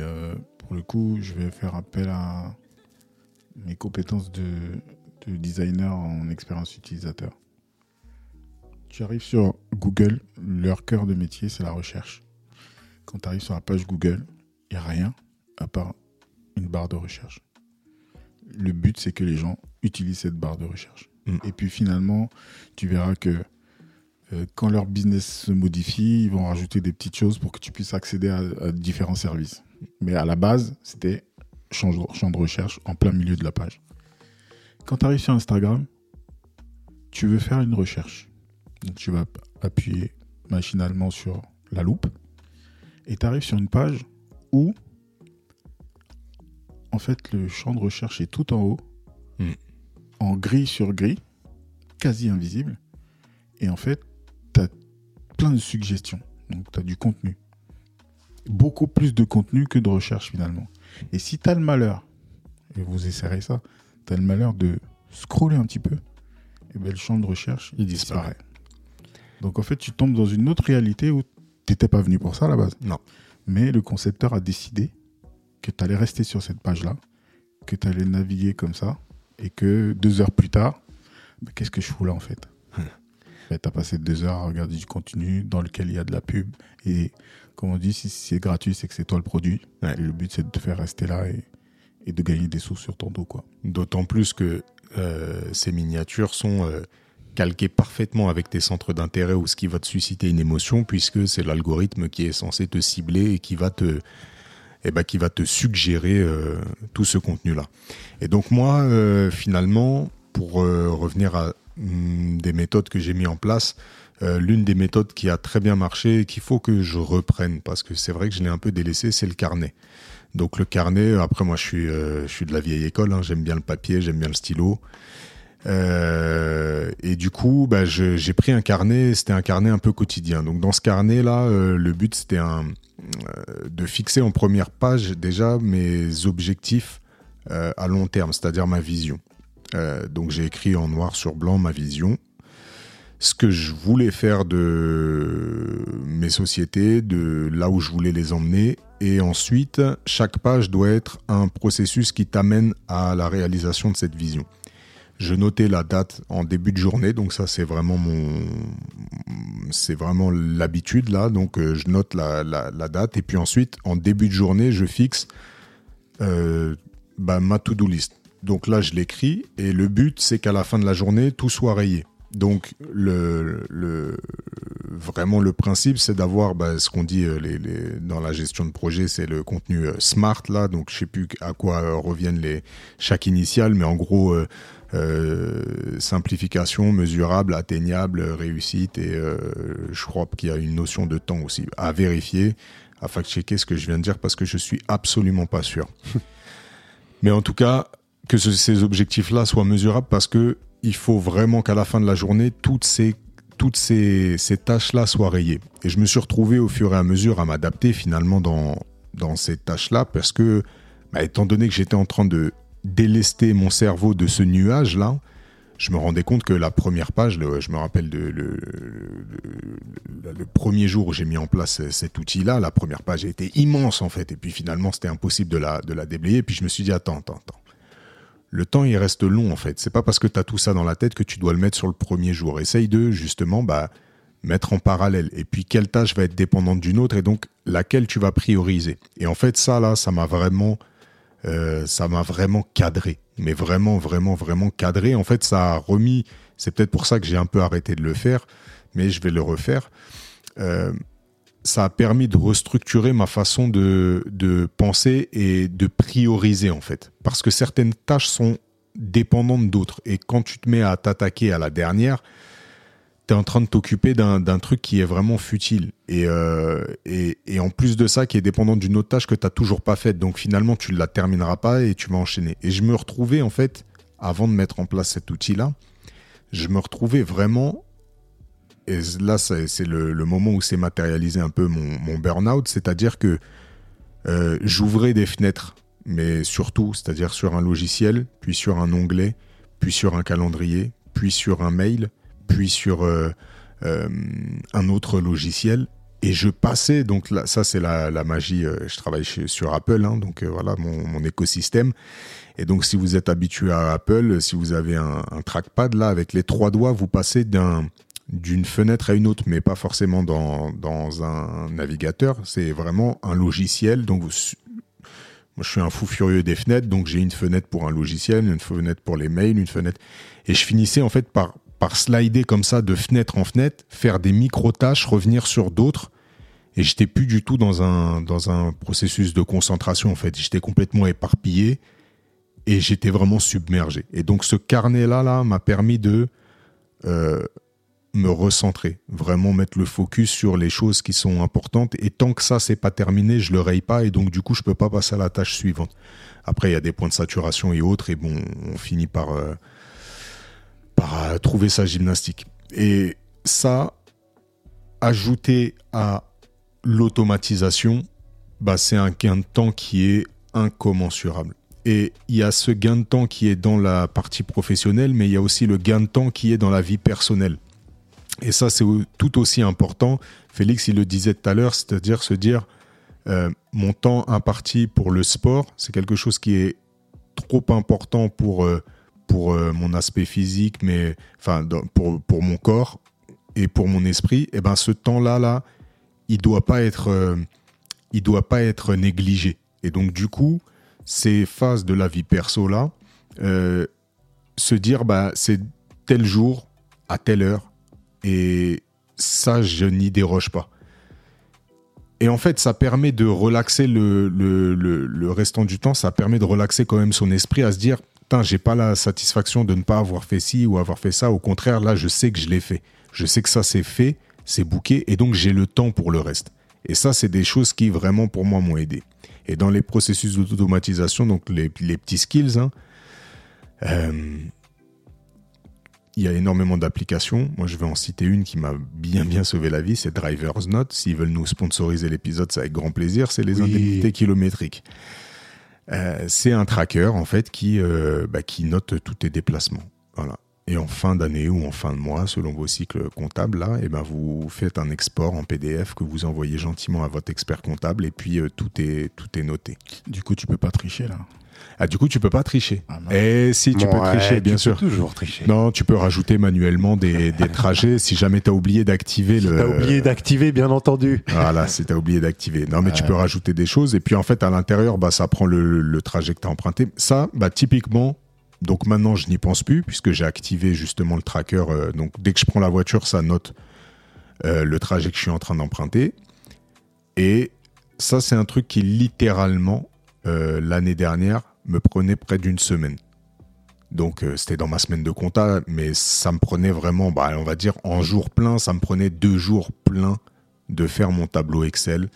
pour le coup, je vais faire appel à mes compétences de, de designer en expérience utilisateur. Tu arrives sur Google, leur cœur de métier, c'est la recherche. Quand tu arrives sur la page Google, il n'y a rien à part une barre de recherche. Le but, c'est que les gens utilisent cette barre de recherche.
Mm.
Et puis finalement, tu verras que euh, quand leur business se modifie, ils vont rajouter des petites choses pour que tu puisses accéder à, à différents services. Mais à la base, c'était champ, champ de recherche en plein milieu de la page. Quand tu arrives sur Instagram, tu veux faire une recherche. Donc tu vas appuyer machinalement sur la loupe et tu arrives sur une page où en fait le champ de recherche est tout en haut,
Mm.
en gris sur gris, quasi invisible. Et en fait, tu as plein de suggestions. Donc tu as du contenu. Beaucoup plus de contenu que de recherche finalement. Et si tu as le malheur, et vous essayerez ça, tu as le malheur de scroller un petit peu, et bien le champ de recherche,
Il
il
disparaît.
disparaît. Donc en fait, tu tombes dans une autre réalité où tu n'étais pas venu pour ça à la base.
Non.
Mais le concepteur a décidé que tu allais rester sur cette page-là, que tu allais naviguer comme ça, et que deux heures plus tard, bah, qu'est-ce que je fous là en fait? Tu as passé deux heures à regarder du contenu dans lequel il y a de la pub. Et comme on dit, si c'est gratuit, c'est que c'est toi le produit.
Ouais.
Et le but, c'est de te faire rester là et, et de gagner des sous sur ton dos. quoi.
D'autant plus que euh, ces miniatures sont euh, calquées parfaitement avec tes centres d'intérêt ou ce qui va te susciter une émotion, puisque c'est l'algorithme qui est censé te cibler et qui va te, eh ben, qui va te suggérer euh, tout ce contenu-là. Et donc moi, euh, finalement, pour euh, revenir à hum, des méthodes que j'ai mis en place, l'une des méthodes qui a très bien marché et qu'il faut que je reprenne, parce que c'est vrai que je l'ai un peu délaissé, c'est le carnet. Donc le carnet, après moi je suis, je suis de la vieille école, hein, j'aime bien le papier, j'aime bien le stylo. Euh, et du coup, bah, j'ai pris un carnet, c'était un carnet un peu quotidien. Donc dans ce carnet-là, euh, le but c'était euh, de fixer en première page déjà mes objectifs à long terme, c'est-à-dire ma vision. Donc j'ai écrit en noir sur blanc ma vision, ce que je voulais faire de mes sociétés, de là où je voulais les emmener. Et ensuite, chaque page doit être un processus qui t'amène à la réalisation de cette vision. Je notais la date en début de journée, donc ça c'est vraiment mon, c'est vraiment l'habitude là. Donc euh, je note la, la- date et puis ensuite en début de journée je fixe euh, bah, ma to-do list. Donc là je l'écris et le but c'est qu'à la fin de la journée tout soit rayé. Donc le, le vraiment le principe c'est d'avoir bah, ce qu'on dit euh, dans la gestion de projet c'est le contenu smart là. Donc je sais plus à quoi reviennent les chaque initiale, mais en gros euh, simplification, mesurable, atteignable, réussite et euh, je crois qu'il y a une notion de temps aussi à vérifier, à fact-checker ce que je viens de dire parce que je suis absolument pas sûr. Mais en tout cas, que ce- ces objectifs-là soient mesurables parce que il faut vraiment qu'à la fin de la journée, toutes ces toutes ces, ces tâches-là soient rayées. Et je me suis retrouvé au fur et à mesure à m'adapter finalement dans, dans ces tâches-là parce que, bah, étant donné que j'étais en train de délester mon cerveau de ce nuage-là, je me rendais compte que la première page, je me rappelle le, premier jour où j'ai mis en place cet outil-là, la première page était immense en fait, et puis finalement c'était impossible de la, de la déblayer, puis je me suis dit, attends, attends, attends. Le temps, il reste long en fait. C'est pas parce que tu as tout ça dans la tête que tu dois le mettre sur le premier jour. Essaye de justement bah, mettre en parallèle. Et puis quelle tâche va être dépendante d'une autre et donc laquelle tu vas prioriser. Et en fait, ça là, ça m'a vraiment, euh, ça m'a vraiment cadré. Mais vraiment, vraiment, vraiment cadré. En fait, ça a remis. C'est peut-être pour ça que j'ai un peu arrêté de le faire, mais je vais le refaire. Euh, ça a permis de restructurer ma façon de, de penser et de prioriser en fait. Parce que certaines tâches sont dépendantes d'autres. Et quand tu te mets à t'attaquer à la dernière, tu es en train de t'occuper d'un truc qui est vraiment futile. Et, euh, et, et en plus de ça, qui est dépendant d'une autre tâche que tu n'as toujours pas faite. Donc finalement, tu ne la termineras pas et tu vas enchaîner. Et je me retrouvais en fait, avant de mettre en place cet outil-là, je me retrouvais vraiment et là, c'est le moment où s'est matérialisé un peu mon, mon burn-out, c'est-à-dire que euh, j'ouvrais des fenêtres, mais surtout, c'est-à-dire sur un logiciel, puis sur un onglet, puis sur un calendrier, puis sur un mail, puis sur euh, euh, un autre logiciel, et je passais, donc là, ça c'est la, la magie, euh, je travaille sur Apple, hein, donc voilà mon, écosystème. Et donc si vous êtes habitué à Apple, si vous avez un, trackpad, là, avec les trois doigts, vous passez d'un d'une fenêtre à une autre, mais pas forcément dans, dans un navigateur. C'est vraiment un logiciel. Donc, je suis un fou furieux des fenêtres. Donc, j'ai une fenêtre pour un logiciel, une fenêtre pour les mails, une fenêtre. Et je finissais en fait par, par slider comme ça de fenêtre en fenêtre, faire des micro-tâches, revenir sur d'autres. Et j'étais plus du tout dans un, dans un processus de concentration en fait. J'étais complètement éparpillé et j'étais vraiment submergé. Et donc, ce carnet-là là, m'a permis de. euh, me recentrer, vraiment mettre le focus sur les choses qui sont importantes. Et tant que ça, c'est pas terminé, je le raye pas et donc du coup, je peux pas passer à la tâche suivante. Après, il y a des points de saturation et autres, et bon, on finit par, euh, euh, trouver sa gymnastique. Et ça, ajouté à l'automatisation, bah, c'est un gain de temps qui est incommensurable. Et il y a ce gain de temps qui est dans la partie professionnelle, mais il y a aussi le gain de temps qui est dans la vie personnelle. Et ça, c'est tout aussi important. Félix, il le disait tout à l'heure, c'est-à-dire se dire, euh, mon temps imparti pour le sport, c'est quelque chose qui est trop important pour, euh, pour euh, mon aspect physique, mais enfin pour, pour mon corps et pour mon esprit. Et ben, ce temps-là, là, il doit pas être, euh, il doit pas être négligé. Et donc, du coup, ces phases de la vie perso là, euh, se dire, bah, c'est tel jour à telle heure et ça, je n'y déroge pas. Et en fait, ça permet de relaxer le, le, le restant du temps, ça permet de relaxer quand même son esprit à se dire, putain, j'ai pas la satisfaction de ne pas avoir fait ci ou avoir fait ça. Au contraire, là, je sais que je l'ai fait. Je sais que ça, c'est fait, c'est bouqué, et donc j'ai le temps pour le reste. Et ça, c'est des choses qui vraiment, pour moi, m'ont aidé. Et dans les processus d'automatisation, donc les, les petits skills, hein, euh, il y a énormément d'applications. Moi, je vais en citer une qui m'a bien bien sauvé la vie, c'est Driver's Note. S'ils veulent nous sponsoriser l'épisode, c'est avec grand plaisir. C'est les
Oui.
indemnités kilométriques. Euh, c'est un tracker en fait qui euh, bah, qui note tous tes déplacements. Voilà. Et en fin d'année ou en fin de mois, selon vos cycles comptables, là, et ben vous faites un export en PDF que vous envoyez gentiment à votre expert comptable et puis euh, tout est tout est noté.
Du coup, tu peux pas tricher là.
Ah, du coup, tu peux pas tricher.
Ah.
Et si tu peux
Ouais,
tricher, bien
tu
sûr.
peux toujours tricher.
Non, tu peux rajouter manuellement des, des trajets si jamais tu as oublié d'activer le.
T'as oublié d'activer, bien entendu.
Voilà, si tu as oublié d'activer. Non, mais tu peux rajouter des choses. Et puis, en fait, à l'intérieur, bah, ça prend le, le trajet que tu as emprunté. Ça, bah, typiquement, donc maintenant, je n'y pense plus puisque j'ai activé justement le tracker. euh, donc, dès que je prends la voiture, ça note euh, le trajet que je suis en train d'emprunter. Et ça, c'est un truc qui, littéralement, euh, l'année dernière, me prenait près d'une semaine. Donc, euh, c'était dans ma semaine de compta, mais ça me prenait vraiment, bah, on va dire, en jour plein, ça me prenait deux jours pleins de faire mon tableau Excel,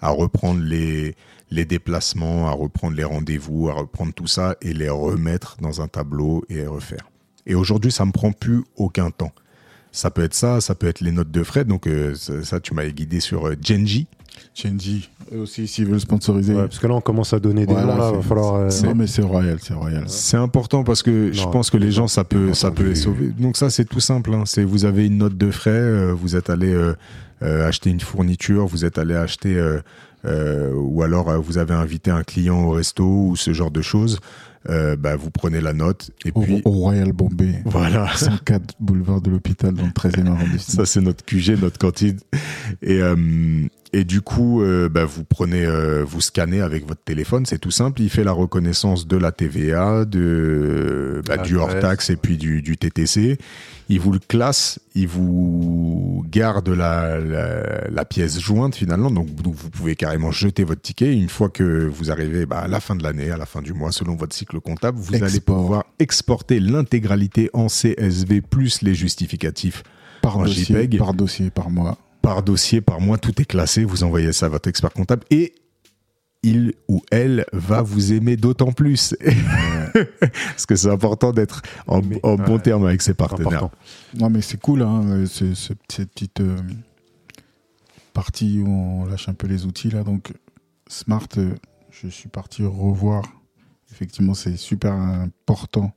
à reprendre les, déplacements, à reprendre les rendez-vous, à reprendre tout ça et les remettre dans un tableau et refaire. Et aujourd'hui, ça me prend plus aucun temps. Ça peut être ça, ça peut être les notes de frais. Donc, euh, ça, ça, tu m'avais guidé sur euh, Genji.
Chenji, eux aussi, s'ils veulent sponsoriser.
Ouais, parce que là, on commence à donner des
Voilà,
noms, là, va falloir. euh,
Non, mais c'est royal, c'est royal.
C'est important parce que je pense que les gens, ça peut, ça peut les sauver. Donc ça, c'est tout simple. Hein. C'est vous avez une note de frais, euh, vous êtes allé euh, acheter une fourniture, vous êtes allé acheter, ou alors vous avez invité un client au resto ou ce genre de choses. Euh, bah, vous prenez la note et
Au,
puis
au Royal Bombay,
voilà.
104 boulevard de l'hôpital dans le 13e arrondissement.
Ça, c'est notre QG, notre cantine. Et, euh, et du coup, euh, bah, vous prenez, euh, vous scannez avec votre téléphone, c'est tout simple. Il fait la reconnaissance de la TVA, de, bah, du hors-taxe et puis du, du TTC. Il vous le classe, il vous garde la, la, la pièce jointe finalement. Donc, donc, vous pouvez carrément jeter votre ticket. Une fois que vous arrivez bah, à la fin de l'année, à la fin du mois, selon votre cycle comptable, vous allez pouvoir exporter l'intégralité en CSV plus les justificatifs
Par
en
dossier,
JPEG.
par dossier, par mois.
Par dossier, par mois, tout est classé. Vous envoyez ça à votre expert comptable et il ou elle va vous aimer d'autant plus. Parce que c'est important d'être en, bon
ouais.
terme avec ses partenaires.
important.
Non, mais c'est cool, hein, ce- ce- cette petite euh, partie où on lâche un peu les outils. là. Donc, Smart, euh, je suis parti revoir. Effectivement, c'est super important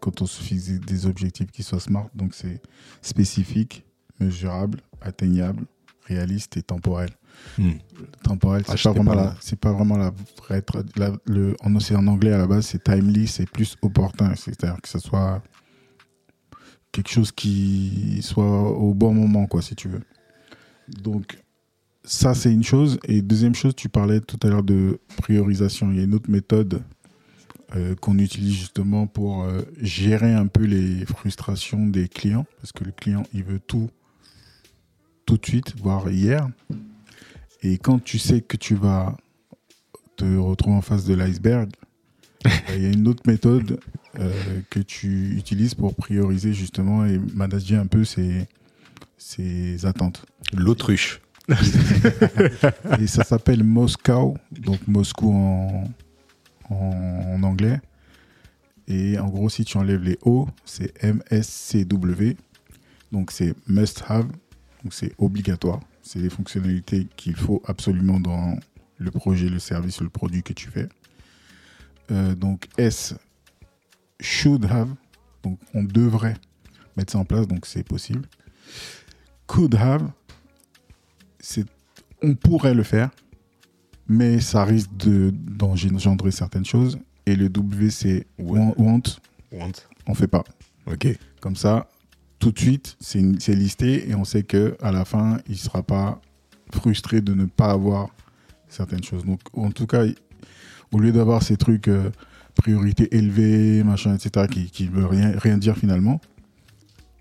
quand on se fixe des objectifs qui soient smart. Donc, c'est spécifique, mesurable, atteignable, réaliste et temporel.
Hmm.
Temporel,
Ah,
c'est
j'étais
pas, vraiment
pas
la- c'est pas vraiment la vraie. la- le, en anglais à la base, c'est timely, c'est plus opportun. C'est-à-dire que ce soit quelque chose qui soit au bon moment, quoi, si tu veux. Donc, ça, c'est une chose. Et deuxième chose, tu parlais tout à l'heure de priorisation. Il y a une autre méthode euh, qu'on utilise justement pour euh, gérer un peu les frustrations des clients. Parce que le client, il veut tout tout de suite, voire hier. Et quand tu sais que tu vas te retrouver en face de l'iceberg, euh, il y a une autre méthode euh, que tu utilises pour prioriser justement et manager un peu ces, ces attentes.
L'autruche.
Et ça s'appelle Moscow, donc Moscou en, en, en anglais. Et en gros, si tu enlèves les O, c'est MSCW. Donc c'est must have, donc c'est obligatoire. C'est les fonctionnalités qu'il faut absolument dans le projet, le service, le produit que tu fais. Euh, donc S, should have, donc on devrait mettre ça en place, donc c'est possible. Could have, c'est on pourrait le faire, mais ça risque de- d'engendrer certaines choses. Et le W, c'est want, want,
Want.
on fait pas.
Ok.
Comme ça, tout de suite, c'est listé et on sait que à la fin, il sera pas frustré de ne pas avoir certaines choses. Donc, en tout cas, au lieu d'avoir ces trucs euh, priorité élevée, machin, etc., qui, qui veut rien, rien dire finalement,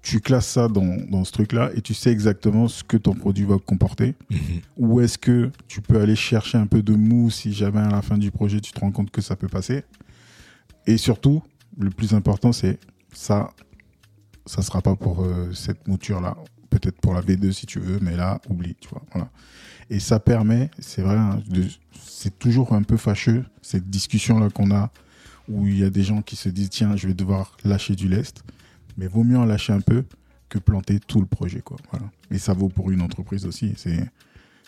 tu classes ça dans, dans ce truc-là et tu sais exactement ce que ton produit va comporter.
Mhm.
Où est-ce que tu peux aller chercher un peu de mou si jamais à la fin du projet tu te rends compte que ça peut passer. Et surtout, le plus important, c'est ça, ça sera pas pour euh, cette mouture-là. Peut-être pour la V2 si tu veux, mais là, oublie, tu vois. Voilà. Et ça permet, c'est vrai, hein, c'est toujours un peu fâcheux, cette discussion-là qu'on a, où il y a des gens qui se disent, tiens, je vais devoir lâcher du lest. Mais vaut mieux en lâcher un peu que planter tout le projet. Quoi. Et ça vaut pour une entreprise aussi. C'est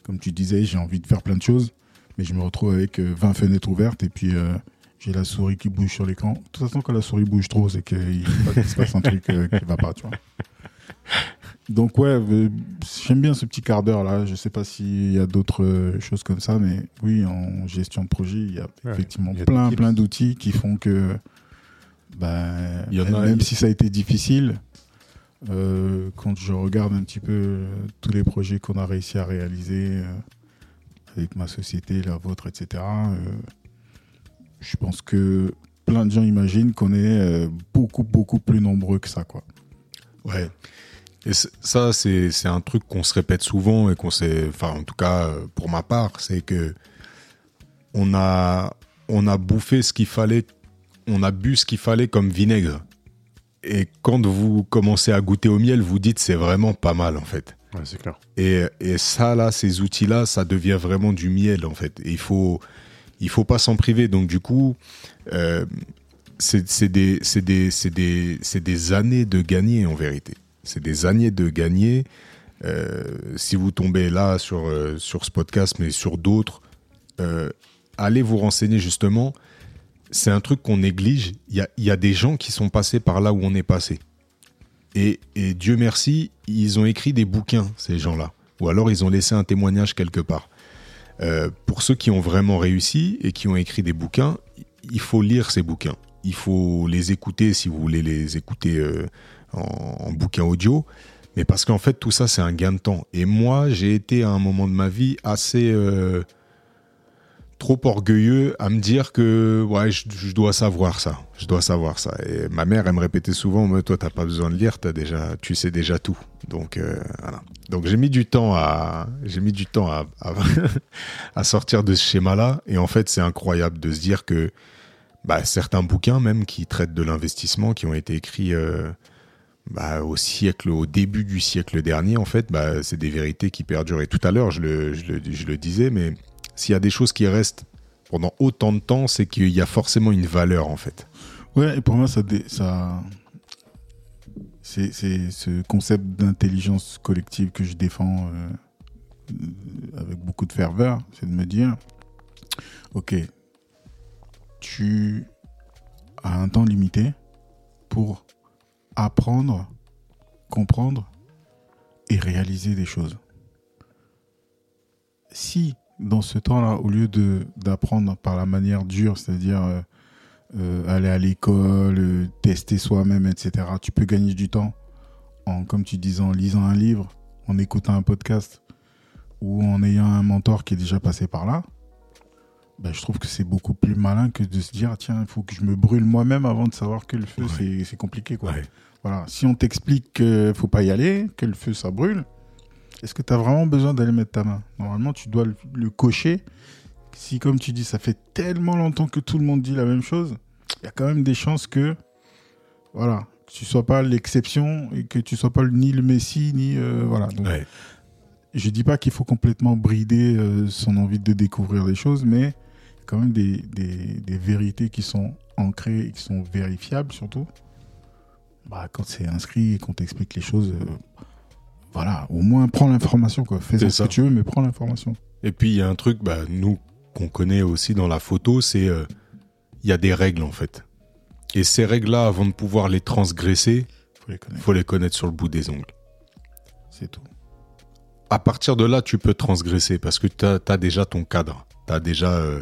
Comme tu disais, j'ai envie de faire plein de choses, mais je me retrouve avec euh, 20 fenêtres ouvertes et puis euh, j'ai la souris qui bouge sur l'écran. De toute façon, quand la souris bouge trop, c'est qu'il se passe un truc euh, qui va pas. Tu vois. Donc ouais, euh, j'aime bien ce petit quart d'heure là. Je sais pas s'il y a d'autres euh, choses comme ça, mais oui, en gestion de projet, il y a
Ouais,
effectivement
il y a
plein plein d'outils qui font que, bah,
Il y en a-
même si ça a été difficile, euh, quand je regarde un petit peu tous les projets qu'on a réussi à réaliser euh, avec ma société, la vôtre, etc. euh, je pense que plein de gens imaginent qu'on est euh, beaucoup beaucoup plus nombreux que ça, quoi.
Ouais. Et ça, c'est c'est un truc qu'on se répète souvent et qu'on s'est, enfin, en tout cas, pour ma part, c'est que on a, on a bouffé ce qu'il fallait, on a bu ce qu'il fallait comme vinaigre. Et quand vous commencez à goûter au miel, vous dites c'est vraiment pas mal en fait.
Ouais, c'est clair.
Et, et ça, là, ces outils-là, ça devient vraiment du miel, en fait. Et il faut, il faut pas s'en priver. Donc, du coup, euh, c'est des, années de gagner, en vérité. C'est des années de gagner. Euh, si vous tombez là sur, euh, sur ce podcast, mais sur d'autres, allez vous renseigner justement. C'est un truc qu'on néglige. Il y a, des gens qui sont passés par là où on est passé. Et Dieu merci, ils ont écrit des bouquins, ces gens-là. Ou alors ils ont laissé un témoignage quelque part. Euh, pour ceux qui ont vraiment réussi et qui ont écrit des bouquins, il faut lire ces bouquins. Il faut les écouter si vous voulez les écouter euh, en, en bouquin audio. Mais parce qu'en fait, tout ça, c'est un gain de temps. Et moi, j'ai été à un moment de ma vie assez euh, trop orgueilleux à me dire que ouais, je, dois savoir ça. Je dois savoir ça. Et ma mère, elle me répétait souvent, mais toi, t'as pas besoin de lire, as déjà, tu sais déjà tout. Donc euh. Donc j'ai mis du temps à, j'ai mis du temps à, à, sortir de ce schéma-là. Et en fait, c'est incroyable de se dire que bah, certains bouquins même qui traitent de l'investissement, qui ont été écrits euh, bah, au siècle, au début du siècle dernier, en fait, bah, c'est des vérités qui perdurent. Et tout à l'heure, je, le, je le disais, mais s'il y a des choses qui restent pendant autant de temps, c'est qu'il y a forcément une valeur, en fait.
Ouais, et pour moi, ça, ça c'est ce concept d'intelligence collective que je défends euh, avec beaucoup de ferveur, c'est de me dire, ok, tu as un temps limité pour apprendre, comprendre et réaliser des choses. Si dans ce temps-là, au lieu de d'apprendre par la manière dure, c'est-à-dire euh, euh, aller à l'école, euh, tester soi-même, etc. Tu peux gagner du temps en, comme tu disais, en lisant un livre, en écoutant un podcast ou en ayant un mentor qui est déjà passé par là. Ben, je trouve que c'est beaucoup plus malin que de se dire tiens, il faut que je me brûle moi-même avant de savoir que le feu,
Ouais.
c'est- c'est compliqué. Quoi.
Ouais.
Voilà. Si on t'explique qu'il faut pas y aller, que le feu, ça brûle, est-ce que tu as vraiment besoin d'aller mettre ta main? Normalement, tu dois le, le cocher. Si, comme tu dis, ça fait tellement longtemps que tout le monde dit la même chose, il y a quand même des chances que, voilà, que tu sois pas l'exception et que tu sois pas ni le messie, ni. euh, voilà. Donc,
Ouais.
je dis pas qu'il faut complètement brider euh, son envie de découvrir les choses, mais quand même des, des, des vérités qui sont ancrées et qui sont vérifiables surtout. Bah, quand c'est inscrit et qu'on t'explique les choses, euh, voilà, au moins prends l'information. quoi. Fais ce
ça.
que tu veux, mais prends l'information.
Et puis il y a un truc, bah, nous qu'on connaît aussi dans la photo, c'est euh, il y a des règles en fait. Et ces règles-là, avant de pouvoir les transgresser,
faut les
il
connaître.
faut les connaître sur le bout des ongles.
C'est tout.
À partir de là, tu peux transgresser parce que tu as, déjà ton cadre. T'as déjà, euh,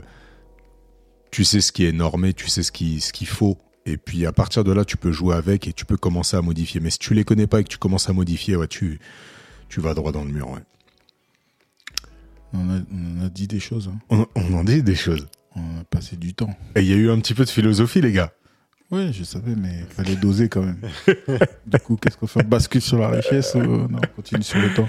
tu sais ce qui est normé, tu sais ce qui- ce qu'il faut. Et puis à partir de là, tu peux jouer avec et tu peux commencer à modifier. Mais si tu les connais pas et que tu commences à modifier, ouais, tu, tu vas droit dans le mur. ouais.
On en a, on a dit des choses. hein.
On, on en dit des choses.
On a passé du temps.
Et il y a eu un petit peu de philosophie, les gars.
Oui, je savais, mais il fallait doser quand même. du coup, qu'est-ce qu'on fait? On bascule sur la richesse ou non, on continue sur le temps?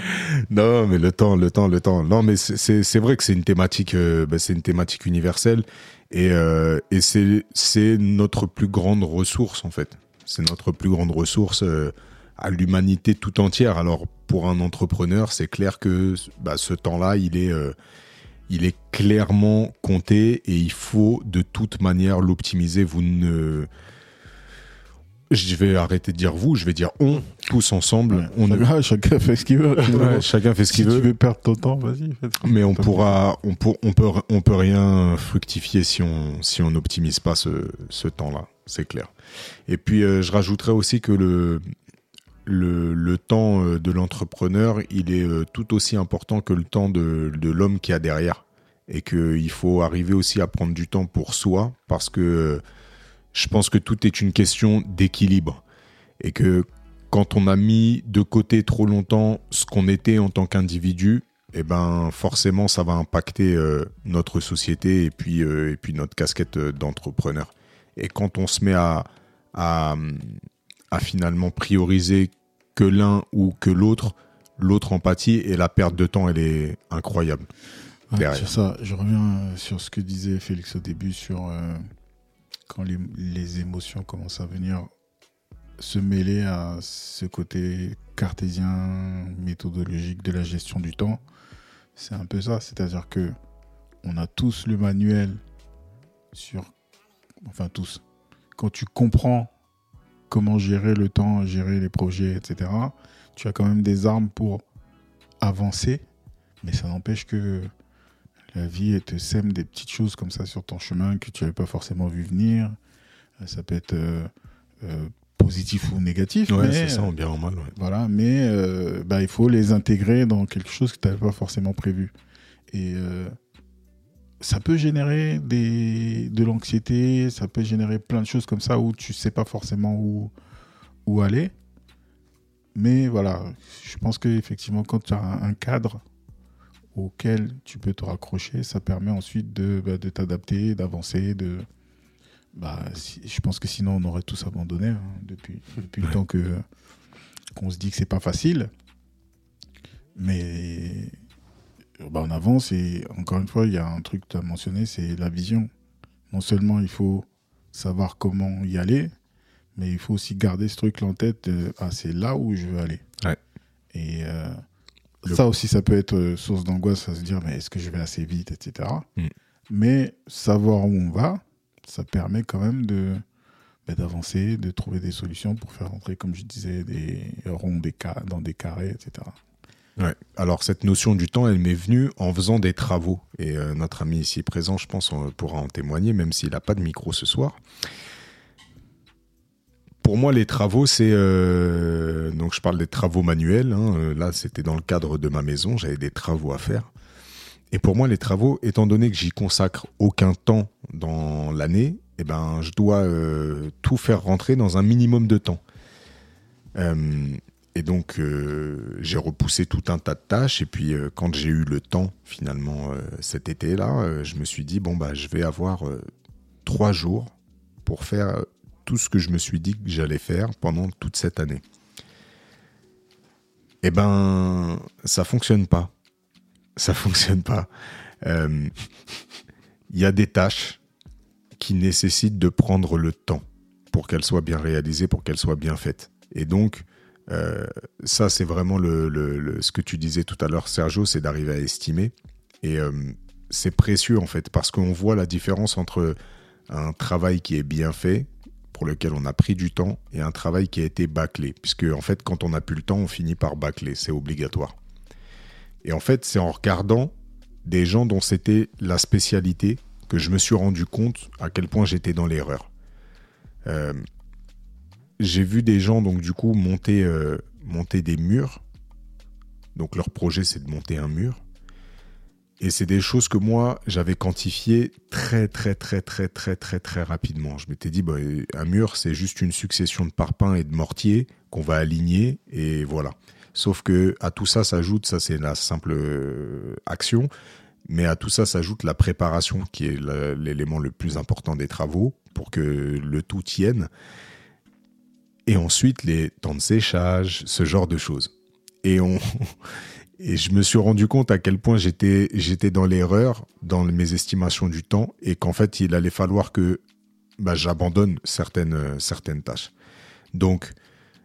Non, mais le temps, le temps, le temps. Non, mais c'est- vrai que c'est une thématique, euh, bah, c'est une thématique universelle et, euh, et c'est notre plus grande ressource en fait. C'est notre plus grande ressource euh, à l'humanité tout entière. Alors pour un entrepreneur, c'est clair que bah, ce temps-là, il est il est clairement compté et il faut de toute manière l'optimiser. Vous ne Je vais arrêter de dire vous, je vais dire on, tous ensemble. on
chacun, chacun fait ce qu'il veut.
Ouais, chacun fait ce
si
qu'il veut.
tu veux perdre ton temps, vas-y.
Mais on pourra, on, pour, on peut, on peut rien fructifier si on, si on n'optimise pas ce, ce temps-là, c'est clair. Et puis, euh, je rajouterais aussi que le, le, le temps euh, de l'entrepreneur, il est euh, tout aussi important que le temps de, de l'homme qui a derrière. Et qu'il faut arriver aussi à prendre du temps pour soi, parce que je pense que tout est une question d'équilibre. Et que quand on a mis de côté trop longtemps ce qu'on était en tant qu'individu, eh ben forcément ça va impacter euh, notre société et puis euh, et puis notre casquette euh, d'entrepreneur. Et quand on se met à, à à finalement prioriser que l'un ou que l'autre, l'autre empathie et la perte de temps elle est incroyable.
Ouais, sur ça, je reviens sur ce que disait Félix au début sur euh, quand les, émotions commencent à venir se mêler à ce côté cartésien, méthodologique de la gestion du temps. C'est un peu ça, c'est-à-dire que on a tous le manuel sur, enfin tous. Quand tu comprends comment gérer le temps, gérer les projets, etc., tu as quand même des armes pour avancer, mais ça n'empêche que la vie elle te sème des petites choses comme ça sur ton chemin que tu n'avais pas forcément vu venir. Euh, Ça peut être euh, euh, positif ou négatif,
Ouais, c'est ça, en bien en mal. ouais.
voilà, mais euh, bah, il faut les intégrer dans quelque chose que tu n'avais pas forcément prévu. Et ça peut générer des, de l'anxiété, ça peut générer plein de choses comme ça où tu sais pas forcément où, où aller. Mais voilà, je pense qu'effectivement, quand tu as un cadre auquel tu peux te raccrocher, ça permet ensuite de, bah, de t'adapter, d'avancer, de... Bah, si- je pense que sinon on aurait tous abandonné hein, depuis, depuis le temps que qu'on se dit que c'est pas facile. Mais bah, on avance et encore une fois, il y a un truc que tu as mentionné, c'est la vision. Non seulement il faut savoir comment y aller, mais il faut aussi garder ce truc-là en tête. de, ah, c'est là où je veux aller.
Ouais.
Et euh, ça aussi, ça peut être euh, source d'angoisse à se dire, mais est-ce que je vais assez vite, etc.
Mm.
Mais savoir où on va, ça permet quand même de bah, d'avancer, de trouver des solutions pour faire rentrer, comme je disais, des ronds des dans des carrés, etc.
Ouais. Alors cette notion du temps, elle m'est venue en faisant des travaux. Et euh, notre ami ici présent, je pense, on pourra en témoigner, même s'il n'a pas de micro ce soir. Pour moi, les travaux, c'est euh, donc je parle des travaux manuels. hein. Euh, Là, c'était dans le cadre de ma maison, j'avais des travaux à faire. Et pour moi, les travaux, étant donné que j'y consacre aucun temps dans l'année, eh ben, je dois euh, tout faire rentrer dans un minimum de temps. Et donc, j'ai repoussé tout un tas de tâches. Et puis, quand j'ai eu le temps, finalement, cet été-là, je me suis dit, bon, bah, je vais avoir trois jours pour faire tout ce que je me suis dit que j'allais faire pendant toute cette année. Eh ben, ça fonctionne pas. Ça fonctionne pas. Euh, Il y a des tâches qui nécessitent de prendre le temps pour qu'elles soient bien réalisées, pour qu'elles soient bien faites. Et donc, euh, ça, c'est vraiment ce que tu disais tout à l'heure, Sergio, c'est d'arriver à estimer. Et euh, c'est précieux, en fait, parce qu'on voit la différence entre un travail qui est bien fait, pour lequel on a pris du temps, et un travail qui a été bâclé. Puisque, en fait, quand on n'a plus le temps, on finit par bâcler. C'est obligatoire. Et en fait, c'est en regardant des gens dont c'était la spécialité que je me suis rendu compte à quel point j'étais dans l'erreur. Euh, j'ai vu des gens donc du coup monter, euh, monter des murs. Donc leur projet c'est de monter un mur. Et c'est des choses que moi j'avais quantifiées très très très très très très très rapidement. Je m'étais dit bah, un mur c'est juste une succession de parpaings et de mortiers qu'on va aligner et voilà. Sauf que à tout ça s'ajoute, ça c'est la simple euh, action, mais à tout ça s'ajoute la préparation qui est l'élément le plus important des travaux pour que le tout tienne. Et ensuite, les temps de séchage, ce genre de choses. Et, on, et je me suis rendu compte à quel point j'étais, j'étais dans l'erreur dans mes estimations du temps et qu'en fait, il allait falloir que bah, j'abandonne certaines, euh, certaines tâches. Donc,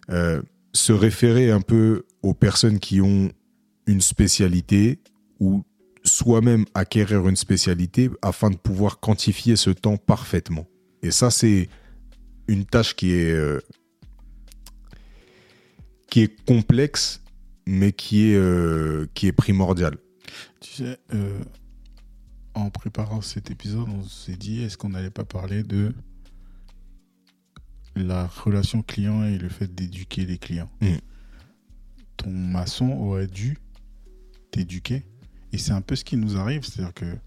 euh, se référer un peu aux personnes qui ont une spécialité ou soi-même acquérir une spécialité afin de pouvoir quantifier ce temps parfaitement. Et ça, c'est une tâche qui est euh, qui est complexe, mais qui est, euh, qui est primordial.
Tu sais, euh, en préparant cet épisode, on s'est dit est-ce qu'on n'allait pas parler de la relation client et le fait d'éduquer les clients?
Mm.
Ton maçon aurait dû t'éduquer. Et c'est un peu ce qui nous arrive. C'est-à-dire que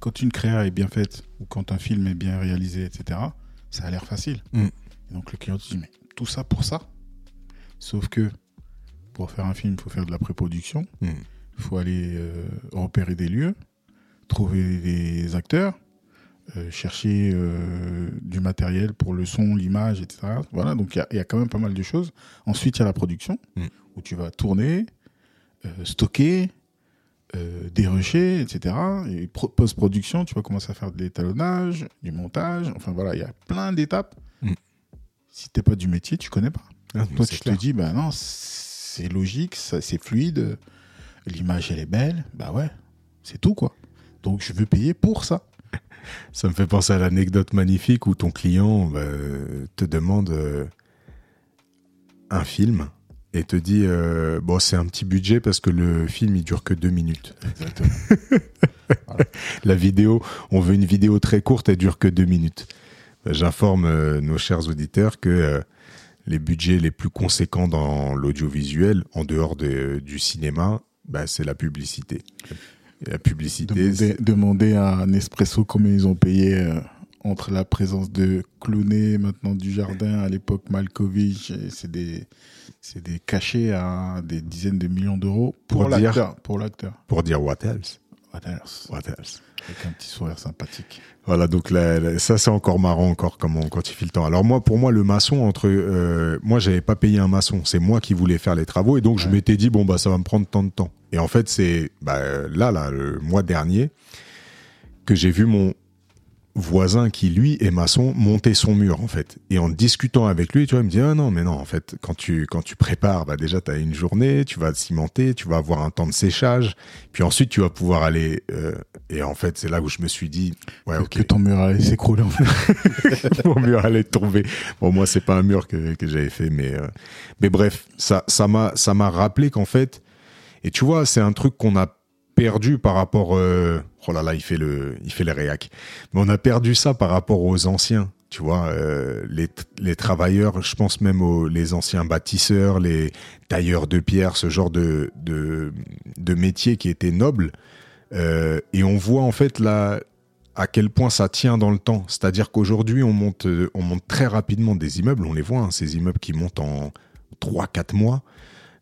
quand une créa est bien faite ou quand un film est bien réalisé, etc., ça a l'air facile.
Mm.
Et donc le client te dit mais tout ça pour ça? Sauf que pour faire un film, il faut faire de la pré-production. Il faut aller euh, repérer des lieux, trouver des acteurs, euh, chercher euh, du matériel pour le son, l'image, etc. Voilà, donc il y a- il y, a quand même pas mal de choses. Ensuite, il y a la production,
Mm.
où tu vas tourner, stocker, euh, dérocher, etc. Et pro- post-production, tu vas commencer à faire de l'étalonnage, du montage. Enfin voilà, il y a plein d'étapes.
Mm.
Si t'es pas du métier, tu connais pas.
Ah,
Toi, tu
clair.
te dis, bah non, c'est logique, ça- c'est fluide, l'image, elle est belle, bah ouais, c'est tout, quoi. Donc, je veux payer pour ça.
Ça me fait penser à l'anecdote magnifique où ton client bah, te demande euh, un film et te dit euh, bon c'est un petit budget parce que le film il dure que deux minutes.
Exactement.
La vidéo, on veut une vidéo très courte, elle dure que deux minutes. J'informe euh, nos chers auditeurs que les budgets les plus conséquents dans l'audiovisuel, en dehors de- du cinéma, bah, c'est la publicité. La publicité,
demander,
c'est-
demander à Nespresso combien ils ont payé euh, entre la présence de Clooney, maintenant du Jardin, à l'époque Malkovich, c'est des, c'est des cachets à des dizaines de millions d'euros pour, l'acteur. Pour l'acteur.
pour dire what else,
What else?
What else?
Avec un petit sourire sympathique.
Voilà, donc là, là, ça c'est encore marrant encore comment on quantifie le temps. Alors moi, pour moi, le maçon entre, euh, moi j'avais pas payé un maçon, c'est moi qui voulais faire les travaux et donc je m'étais dit bon bah ça va me prendre tant de temps. Et en fait c'est bah, là là le mois dernier que j'ai vu mon voisin qui lui est maçon monter son mur en fait. Et en discutant avec lui, tu vois, il me dit ah non mais non en fait quand tu quand tu prépares, bah déjà tu as une journée, tu vas cimenter, tu vas avoir un temps de séchage, puis ensuite tu vas pouvoir aller euh, et en fait c'est là où je me suis dit ouais
Que-
ok
Que ton mur allait s'écrouler en fait.
mon mur allait tomber. Bon, moi, c'est pas un mur que, que j'avais fait, mais, euh, mais bref, ça, ça m'a, ça m'a rappelé qu'en fait, et tu vois, c'est un truc qu'on a perdu par rapport, euh, oh là là, il fait le, il fait. Mais on a perdu ça par rapport aux anciens. Tu vois, euh, les, les travailleurs, je pense même aux les anciens bâtisseurs, les tailleurs de pierre, ce genre de, de, de métiers qui étaient nobles. Euh, et on voit en fait là à quel point ça tient dans le temps. C'est-à-dire qu'aujourd'hui, on monte, on monte très rapidement des immeubles. On les voit, hein, ces immeubles qui montent en 3-4 mois.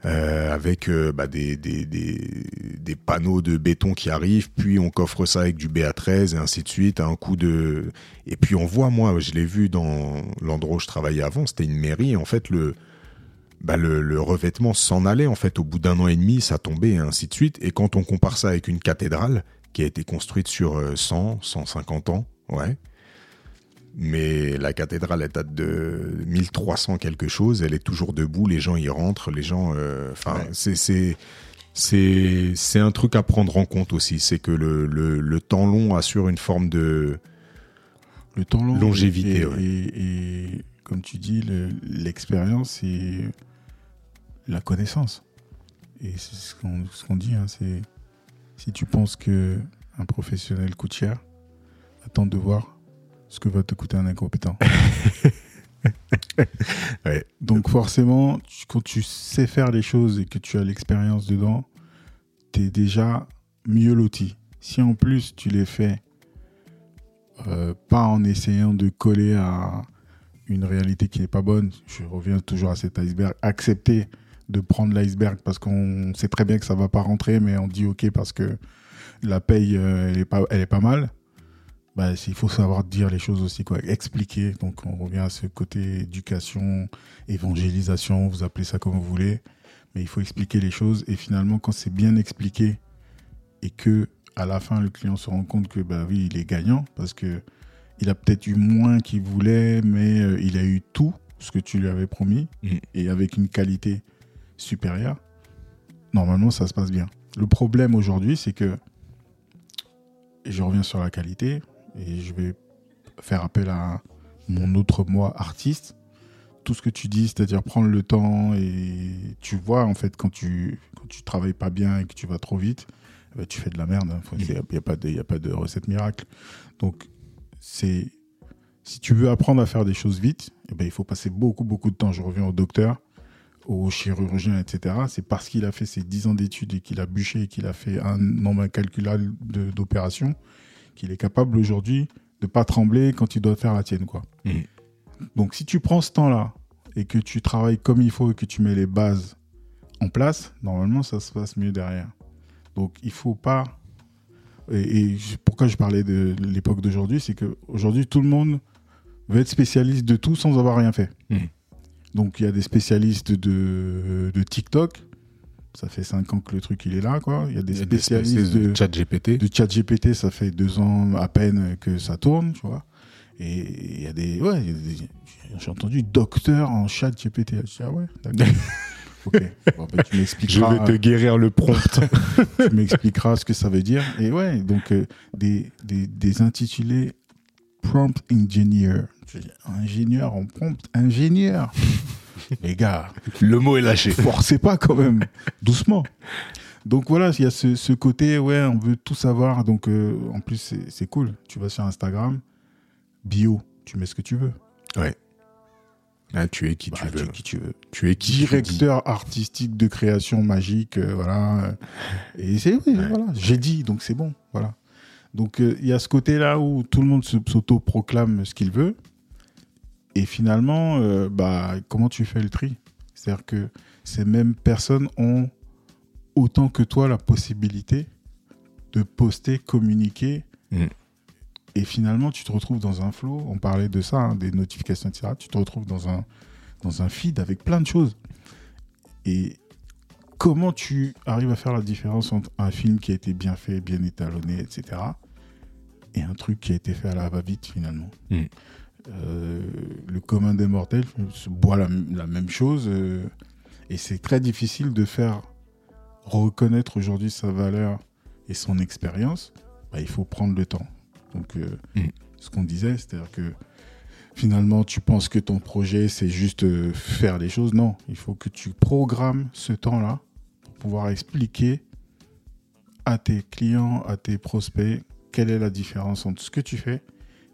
Euh, avec euh, bah, des, des, des, panneaux de béton qui arrivent, puis on coffre ça avec du BA13 et ainsi de suite, un coup de... Et puis on voit, moi, je l'ai vu dans l'endroit où je travaillais avant, c'était une mairie, et en fait, le, bah, le, le revêtement s'en allait, en fait, au bout d'un an et demi, ça tombait, et ainsi de suite. Et quand on compare ça avec une cathédrale, qui a été construite sur euh, 100, 150 ans, ouais, mais la cathédrale elle date de 1300 quelque chose, elle est toujours debout, les gens y rentrent, les gens, euh, enfin,
Ouais.
c'est c'est c'est c'est un truc à prendre en compte aussi, c'est que le, le le temps long assure une forme de
Le temps long.
Longévité,
Et,
ouais.
et- et comme tu dis, le- l'expérience et la connaissance. Et c'est ce qu'on ce qu'on dit, hein, c'est si tu penses que un professionnel coûte cher, attends de voir ce que va te coûter un incompétent.
Ouais.
Donc forcément, tu- quand tu sais faire les choses et que tu as l'expérience dedans, tu es déjà mieux loti. Si en plus tu les fais euh, pas en essayant de coller à une réalité qui n'est pas bonne, je reviens toujours à cet iceberg, accepter de prendre l'iceberg parce qu'on sait très bien que ça va pas rentrer, mais on dit ok parce que la paye, euh, elle, est pas, elle est pas mal. Bah, il faut savoir dire les choses aussi, quoi. Expliquer. Donc, on revient à ce côté éducation, évangélisation, vous appelez ça comme vous voulez. Mais il faut expliquer les choses. Et finalement, quand c'est bien expliqué et que à la fin, le client se rend compte que, bah oui, il est gagnant parce que il a peut-être eu moins qu'il voulait, mais euh, il a eu tout ce que tu lui avais promis
Mm.
et avec une qualité supérieure. Normalement, ça se passe bien. Le problème aujourd'hui, c'est que et je reviens sur la qualité et je vais faire appel à mon autre moi artiste. tout ce que tu dis, c'est-à-dire prendre le temps et tu vois en fait quand tu quand tu travailles pas bien et que tu vas trop vite, eh ben, tu fais de la merde. Il n'y a, pas de, y a pas de recette miracle. Donc c'est si tu veux apprendre à faire des choses vite, eh ben, il faut passer beaucoup beaucoup de temps. Je reviens au docteur, au chirurgien, etc. C'est parce qu'il a fait ses 10 ans d'études et qu'il a bûché et qu'il a fait un nombre incalculable d'opérations qu'il est capable aujourd'hui de pas trembler quand il doit faire la tienne quoi.
Mhm.
Donc si tu prends ce temps-là et que tu travailles comme il faut et que tu mets les bases en place, normalement ça se passe mieux derrière. Donc il faut pas. Et, pourquoi je parlais de l'époque d'aujourd'hui, c'est que aujourd'hui tout le monde veut être spécialiste de tout sans avoir rien fait.
Mhm.
Donc il y a des spécialistes de, de TikTok. Ça fait 5 ans que le truc il est là, quoi. Il y a des
y a des
spécialistes
spécialistes
de,
de chat GPT.
de chat GPT, ça fait deux ans à peine que ça tourne, tu vois. Et il y a des. Ouais, des- j'ai entendu docteur en chat GPT. Je dis, ah ouais, d'accord. ok. Bon, bah, tu
Je
m'expliqueras.
vais te guérir le prompt.
tu m'expliqueras ce que ça veut dire. Et ouais, donc euh, des, des, des intitulés prompt engineer. Je ingénieur en prompt, ingénieur. Les gars,
le mot est lâché.
forcez pas quand même, doucement. Donc voilà, il y a ce, ce côté, ouais, on veut tout savoir. Donc euh, en plus, c'est cool. Tu vas sur Instagram, bio, tu mets ce que tu veux.
Ah, tu es qui
Bah,
tu veux.
es qui tu veux.
Tu es qui tu.
Directeur artistique de création magique, euh, voilà. Et c'est, oui, voilà, j'ai dit, donc c'est bon, voilà. Donc euh, il y a ce côté-là où tout le monde se- s'auto-proclame ce qu'il veut. Et finalement, euh, bah, comment tu fais le tri? C'est-à-dire que ces mêmes personnes ont autant que toi la possibilité de poster, communiquer.
Mm.
Et finalement, tu te retrouves dans un flow. On parlait de ça, hein, des notifications, etc. Tu te retrouves dans un, dans un feed avec plein de choses. Et comment tu arrives à faire la différence entre un film qui a été bien fait, bien étalonné, etc. et un truc qui a été fait à la va-vite finalement?
Mm.
Euh, Le commun des mortels se boit la, la même chose euh, et c'est très difficile de faire reconnaître aujourd'hui sa valeur et son expérience. Bah, il faut prendre le temps. Donc, euh,
Mm.
ce qu'on disait, c'est-à-dire que finalement, tu penses que ton projet, c'est juste faire les choses. Non, il faut que tu programmes ce temps-là pour pouvoir expliquer à tes clients, à tes prospects, quelle est la différence entre ce que tu fais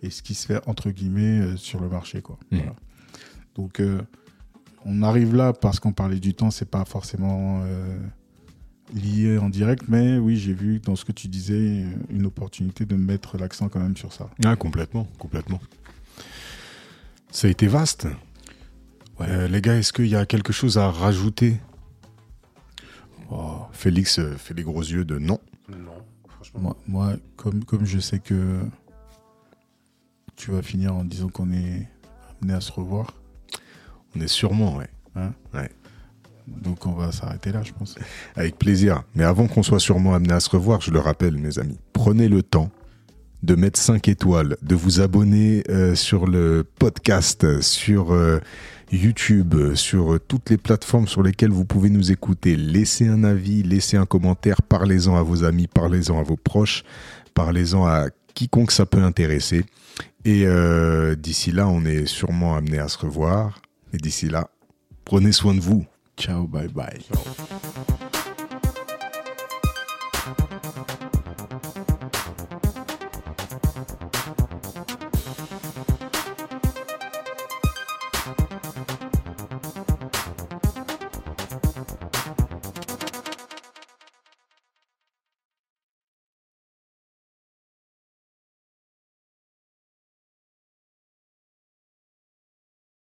et ce qui se fait, entre guillemets, euh, sur le marché. Quoi. Voilà. Donc, euh, on arrive là parce qu'on parlait du temps, c'est pas forcément euh, lié en direct, mais oui, j'ai vu dans ce que tu disais une opportunité de mettre l'accent quand même sur ça.
Ah, complètement, complètement. Ça a été vaste. Euh, les gars, est-ce qu'il y a quelque chose à rajouter?
Oh,
Félix fait des gros yeux de non.
Non, franchement.
moi, moi, comme, comme je sais que tu vas finir en disant qu'on est amené à se revoir,
On est sûrement, ouais.
donc on va s'arrêter là, je pense.
Avec plaisir. Mais avant qu'on soit sûrement amené à se revoir, je le rappelle, mes amis, prenez le temps de mettre 5 étoiles, de vous abonner euh, sur le podcast, sur euh, YouTube, sur euh, toutes les plateformes sur lesquelles vous pouvez nous écouter. Laissez un avis, laissez un commentaire, parlez-en à vos amis, parlez-en à vos proches, parlez-en à quiconque ça peut intéresser. Et euh, d'ici là, on est sûrement amené à se revoir. Et d'ici là, prenez soin de vous.
Ciao, bye bye.